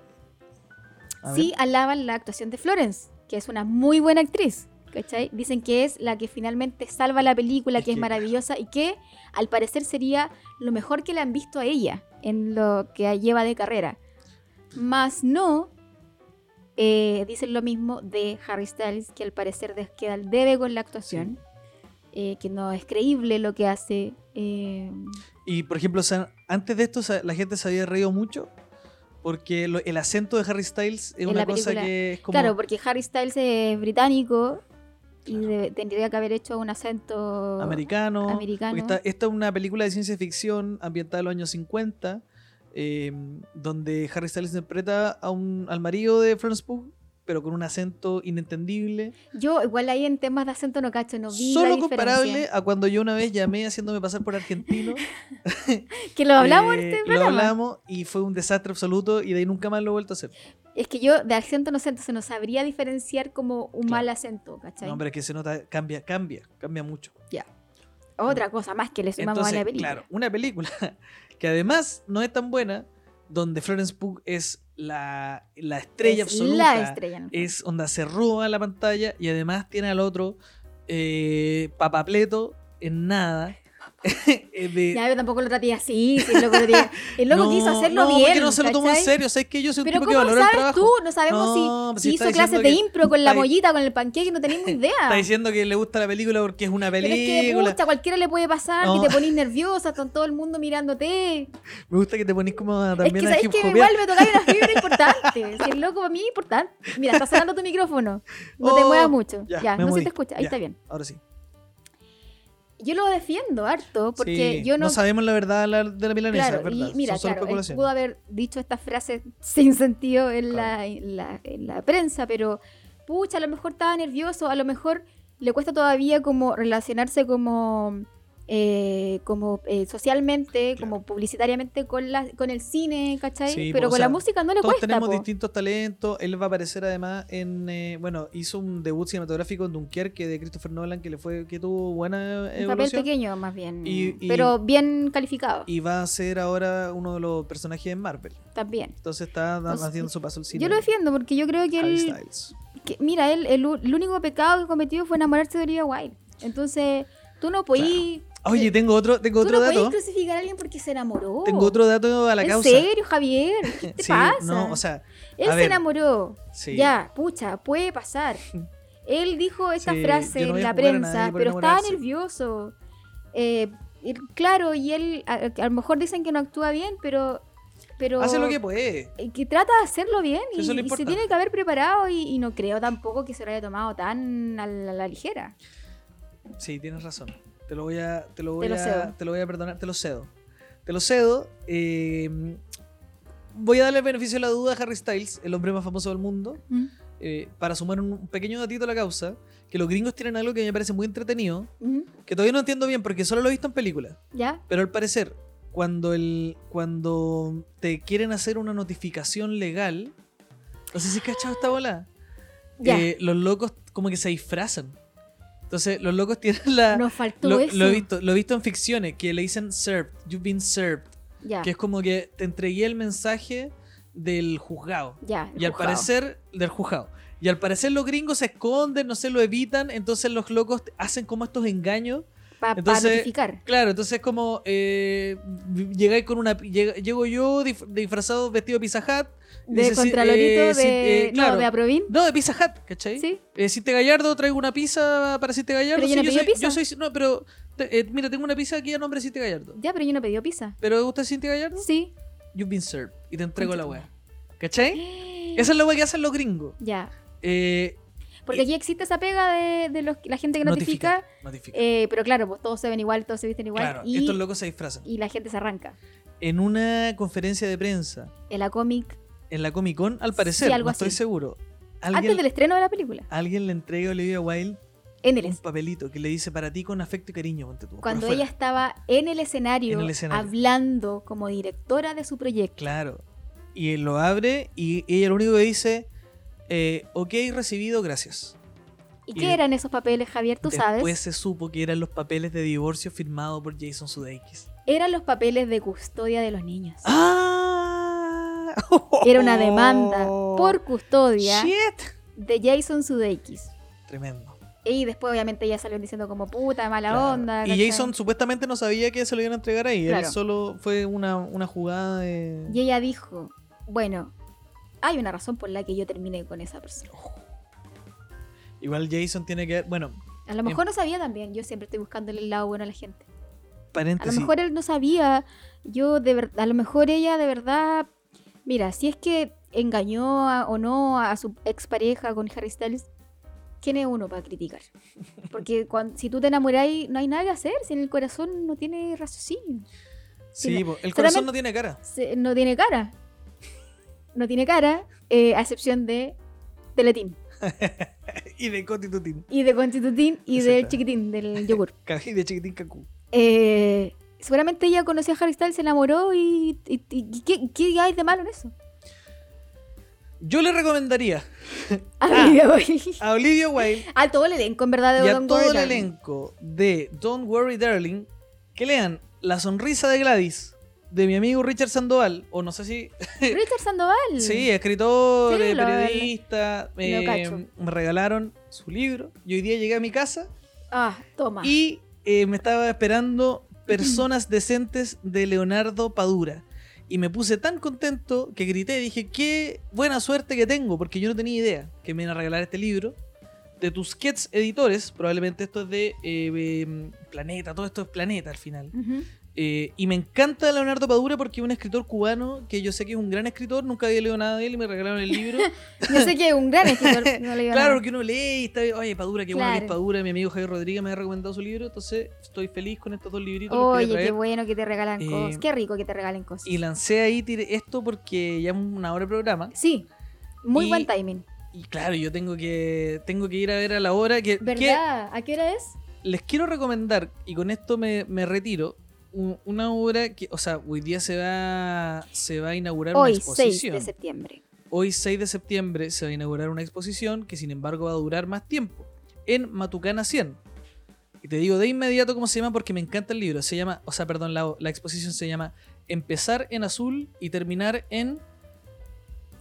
A sí alaban la actuación de Florence, que es una muy buena actriz. ¿Cachai? Dicen que es la que finalmente salva la película, Es que es que, maravillosa y que al parecer sería lo mejor que le han visto a ella en lo que lleva de carrera. Más no, eh, dicen lo mismo de Harry Styles, que al parecer queda al debe con la actuación, eh, que no es creíble lo que hace. eh, Y por ejemplo, o sea, antes de esto la gente se había reído mucho porque lo- el acento de Harry Styles es En una cosa que es como... Claro, porque Harry Styles es británico y de- tendría que haber hecho un acento americano. americano. porque esta, esta es una película de ciencia ficción ambientada en los años 50, eh, donde Harry Styles interpreta a un, al marido de Florence Pugh, pero con un acento inentendible. Yo igual ahí en temas de acento no cacho, no vi Solo la comparable a cuando yo una vez llamé haciéndome pasar por argentino. Que lo hablamos Eh, en este Lo programa. hablamos y fue un desastre absoluto y de ahí nunca más lo he vuelto a hacer. Es que yo de acento no sé, entonces no sabría diferenciar como un Claro. mal acento, ¿cachai? No, pero es que se nota, cambia, cambia, cambia mucho. Otra cosa más que le sumamos Entonces, a la película. claro, una película que además no es tan buena, donde Florence Pugh es la, la estrella Es absoluta. La estrella. ¿no? Es donde se roba la pantalla y además tiene al otro eh, papapleto en nada. Eh, de- Ya, yo tampoco lo traté así. si el loco, lo tiene- el loco quiso hacerlo no, bien. porque no se lo tomó en serio. ¿Sabes que Yo soy un Pero tipo que ¿cómo valora el sabes trabajo. tú? No sabemos No, si, pues si hizo clases de que- impro con la mollita, con el panqueque, no tenemos idea. Está diciendo que le gusta la película porque es una Pero es que, película. pucha, a cualquiera le puede pasar No. que te ponís nerviosa con todo el mundo mirándote. Me gusta que te ponís como Es también que a sabes que igual me tocáis una fibra importante. Si el loco para mí es importante. Mira, está sonando tu micrófono. No te Oh, muevas mucho. ya, Ya, no se te escucha. Ahí está bien. Ahora sí. Yo lo defiendo harto porque Sí, yo no. sabemos la verdad la- de la milanesa, claro, es verdad. y mira, claro, él pudo haber dicho estas frases sin sentido en, la, en, la, en la prensa, pero pucha, a lo mejor estaba nervioso, a lo mejor le cuesta todavía como relacionarse como eh, como eh, socialmente, Claro. como publicitariamente con la, con el cine, ¿cachai? Sí, pero po, o con sea, la música no le Todos cuesta. tenemos po. distintos talentos. Él va a aparecer además en. eh, bueno, hizo un debut cinematográfico en Dunkerque de Christopher Nolan que le fue que tuvo buena Un papel pequeño, más bien. Y- y- pero bien calificado Y va a ser ahora uno de los personajes en Marvel. también. Entonces está Entonces, haciendo su paso al cine. Yo lo defiendo porque yo creo que él, que- mira, él, el, único pecado que cometió fue enamorarse de Olivia Wilde. Entonces, tú no podís. Oye, tengo otro, tengo tú otro no podís dato. crucificar a alguien porque se enamoró. Tengo otro dato a la ¿En causa. serio, Javier? ¿Qué te Sí, pasa? no, o sea, él se enamoró. sí. Ya, pucha, puede pasar. Él dijo esta Sí, frase no en la prensa, pero estaba nervioso. Eh, claro, y él, a, a lo mejor dicen que no actúa bien, pero. pero Hace lo que puede. eh, que trata de hacerlo bien y, y se tiene que haber preparado y, y no creo tampoco que se lo haya tomado tan a la, a la ligera. Sí, tienes razón. Te lo voy a, te lo voy lo a, te lo voy a perdonar, te lo cedo. Te lo cedo. eh, voy a darle el beneficio de la duda a Harry Styles, el hombre más famoso del mundo, eh, para sumar un, pequeño datito a la causa, que los gringos tienen algo que me parece muy entretenido, que todavía no entiendo bien porque solo lo he visto en películas, ¿Ya? pero al parecer, cuando, el, cuando te quieren hacer una notificación legal, no sé si has cachado esta bola, Ya. eh, los locos como que se disfrazan. Entonces, los locos tienen la... Nos faltó Lo, eso. lo he visto, lo he visto en ficciones que le dicen served, you've been served, que es como que te entregué el mensaje del juzgado. Y al juzgado. parecer, del juzgado. Y al parecer los gringos se esconden, no se lo evitan, entonces los locos hacen como estos engaños. Pa- pa notificar. Claro, entonces es como, eh, llegáis con una... llega- llego yo dif- disfrazado, vestido de Pizza Hut. De dice, Contralorito, eh, de. eh, claro. No, de Aprovin. No, de Pizza Hut, ¿cachai? Sí. Eh, Ciste Gallardo, traigo una pizza para Ciste Gallardo. Pero yo no soy, pizza. yo soy- No, pero... eh, mira, tengo una pizza aquí a nombre de Ciste Gallardo. Ya, pero yo no pedí pizza. ¿Pero usted es Cinte Gallardo? Sí. You've been served. Y te entrego la weá. ¿Cachai? Esa es la weá que hacen los gringos. Ya. Eh, Porque aquí existe esa pega de, de los, la gente que notifica. notifica. notifica. eh, pero claro, pues todos se ven igual, todos se visten igual. claro, y, estos locos se disfrazan. y la gente se arranca. En una conferencia de prensa En la cómic. en la Comic Con, al parecer, Sí, algo no estoy así. seguro. Antes del estreno de la película. alguien le entrega a Olivia Wilde En el un papelito que le dice para ti con afecto y cariño. ponte tú, Cuando fuera". ella estaba en el, escenario, En el escenario. hablando como directora de su proyecto. Claro. Y él lo abre y ella lo único que dice, eh, ok, recibido, gracias. ¿Y Y qué eran esos papeles, Javier? ¿Tú Después sabes? se supo que eran los papeles de divorcio firmados por Jason Sudeikis. Eran los papeles de custodia de los niños. ¡Ah! Era una demanda por custodia ¡Shit! de Jason Sudeikis. Tremendo. Y después, obviamente, ya salieron diciendo como puta, mala Claro. onda. Y. Jason supuestamente no sabía que se lo iban a entregar ahí. Él Claro. solo fue una, una jugada de. Y ella dijo, bueno, hay una razón por la que yo terminé con esa persona. Igual Jason tiene que. Bueno, A lo mejor no sabía también, yo siempre estoy buscándole el lado bueno a la gente. A paréntesis. lo mejor él no sabía, yo de verdad, a lo mejor ella de verdad, mira, si es que engañó a- o no a su expareja con Harry Styles, ¿quién es uno para criticar? Porque si tú te enamoráis, no hay nada que hacer, si en el corazón no tiene raciocinio, Sí, tiene- el corazón no tiene cara. se- no tiene cara. No tiene cara, eh, a excepción de Teletín y de Constitutín. y de Constitutín y Ese del chiquitín, del yogur. Y de Chiquitín Cacú. Eh, seguramente ella conoció a Harry Styles, se enamoró y, y- y- y ¿qué, qué hay de malo en eso? Yo le recomendaría A mí me voy. a Olivia Wilde A todo el elenco, en verdad, de y a Don't todo Worry, el Darling. elenco de Don't Worry Darling que lean La sonrisa de Gladys de mi amigo Richard Sandoval. O no sé si. Richard Sandoval. Sí, escritor, Sí, eh, lo- periodista. lo eh, me regalaron su libro. Y hoy día llegué a mi casa Ah, toma. y eh, me estaba esperando Personas Decentes de Leonardo Padura. Y me puse tan contento que grité y dije, qué buena suerte que tengo, porque yo no tenía idea que me iban a regalar este libro. De Tusquets Editores, probablemente esto es de eh, eh, Planeta, todo esto es Planeta al final. Ujú. Eh, y me encanta Leonardo Padura porque es un escritor cubano que yo sé que es un gran escritor, nunca había leído nada de él y me regalaron el libro. Yo sé que es un gran escritor. No le digo claro, nada. porque uno lee y está, oye, Padura, qué bueno que es. Padura. Mi amigo Javier Rodríguez me ha recomendado su libro, entonces estoy feliz con estos dos libritos. Oye, qué bueno que te regalan Eh, cosas. Qué rico que te regalen cosas. Y lancé ahí esto porque ya es una hora de programa. Sí, muy Y- buen timing. Y claro, yo tengo que, tengo que ir a ver a la hora que, que ¿Verdad? ¿A qué hora es? les quiero recomendar, y con esto me, me retiro, una obra que, o sea, hoy día se va, se va a inaugurar una Hoy, 6 exposición. de septiembre. Hoy, 6 de septiembre, se va a inaugurar una exposición que, sin embargo, va a durar más tiempo en Matucana 100. Y te digo de inmediato cómo se llama porque me encanta el libro. Se llama, o sea, perdón, la, la exposición se llama Empezar en azul y terminar en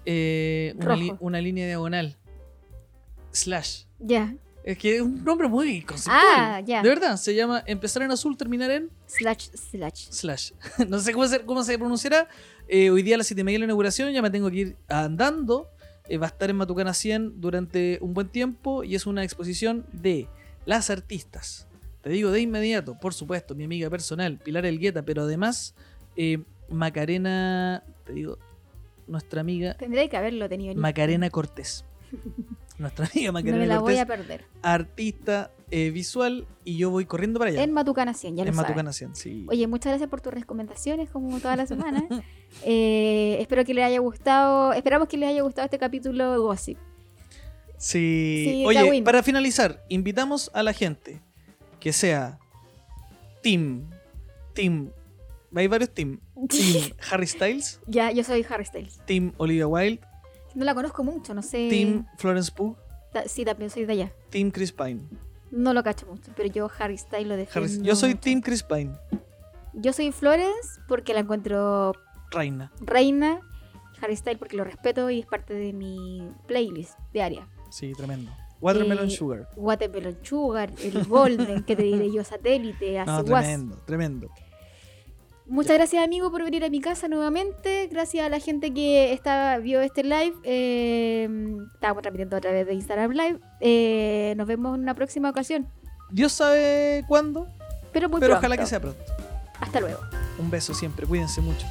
eh, una, li- Rojo. una línea diagonal. Slash. Ya. Es que es un nombre muy conceptual. Ah, ya. De verdad, se llama Empezar en azul, terminar en Slash, slash. slash. no sé cómo se, cómo se pronunciará. Eh, hoy día a las 7 y media de la inauguración ya me tengo que ir andando. Eh, va a estar en Matucana 100 durante un buen tiempo y es una exposición de las artistas. Te digo de inmediato, por supuesto, mi amiga personal, Pilar Elgueta, pero además eh, Macarena, te digo, nuestra amiga Tendré que haberlo tenido. en- Macarena Cortés. Nuestra amiga No Macarena me la voy a perder. artista eh, visual, y yo voy corriendo para allá. En Matucana 100, ya lo en sabes. Matucana 100, sí. Oye, muchas gracias por tus recomendaciones, como toda la semana. Eh, espero que les haya gustado, esperamos que les haya gustado este capítulo de Gossip. Sí. Sí, Oye, para finalizar, invitamos a la gente que sea Team. Team. Hay varios Team. Team Harry Styles. Ya, yo soy Harry Styles. Team Olivia Wilde. No la conozco mucho, no sé. Team Florence Pugh. Ta- Sí, también soy de allá. Team Chris Pine. No lo cacho mucho, pero yo Harry Styles lo Harry- defiendo. Yo soy. Team Chris Pine. Yo soy Florence porque la encuentro Reina. reina. Harry Styles porque lo respeto y es parte de mi playlist diaria. Sí, tremendo. Watermelon Eh, Sugar. Watermelon Sugar, el Golden, que te diré yo, Satélite, No, Hace Was. tremendo, tremendo. Muchas gracias, amigo, por venir a mi casa nuevamente. Gracias a la gente que está, vio este live. Eh, estábamos transmitiendo a través de Instagram Live. Eh, nos vemos en una próxima ocasión. Dios sabe cuándo, Pero muy pero pronto. ojalá que sea pronto. Hasta luego. Un beso siempre, cuídense mucho.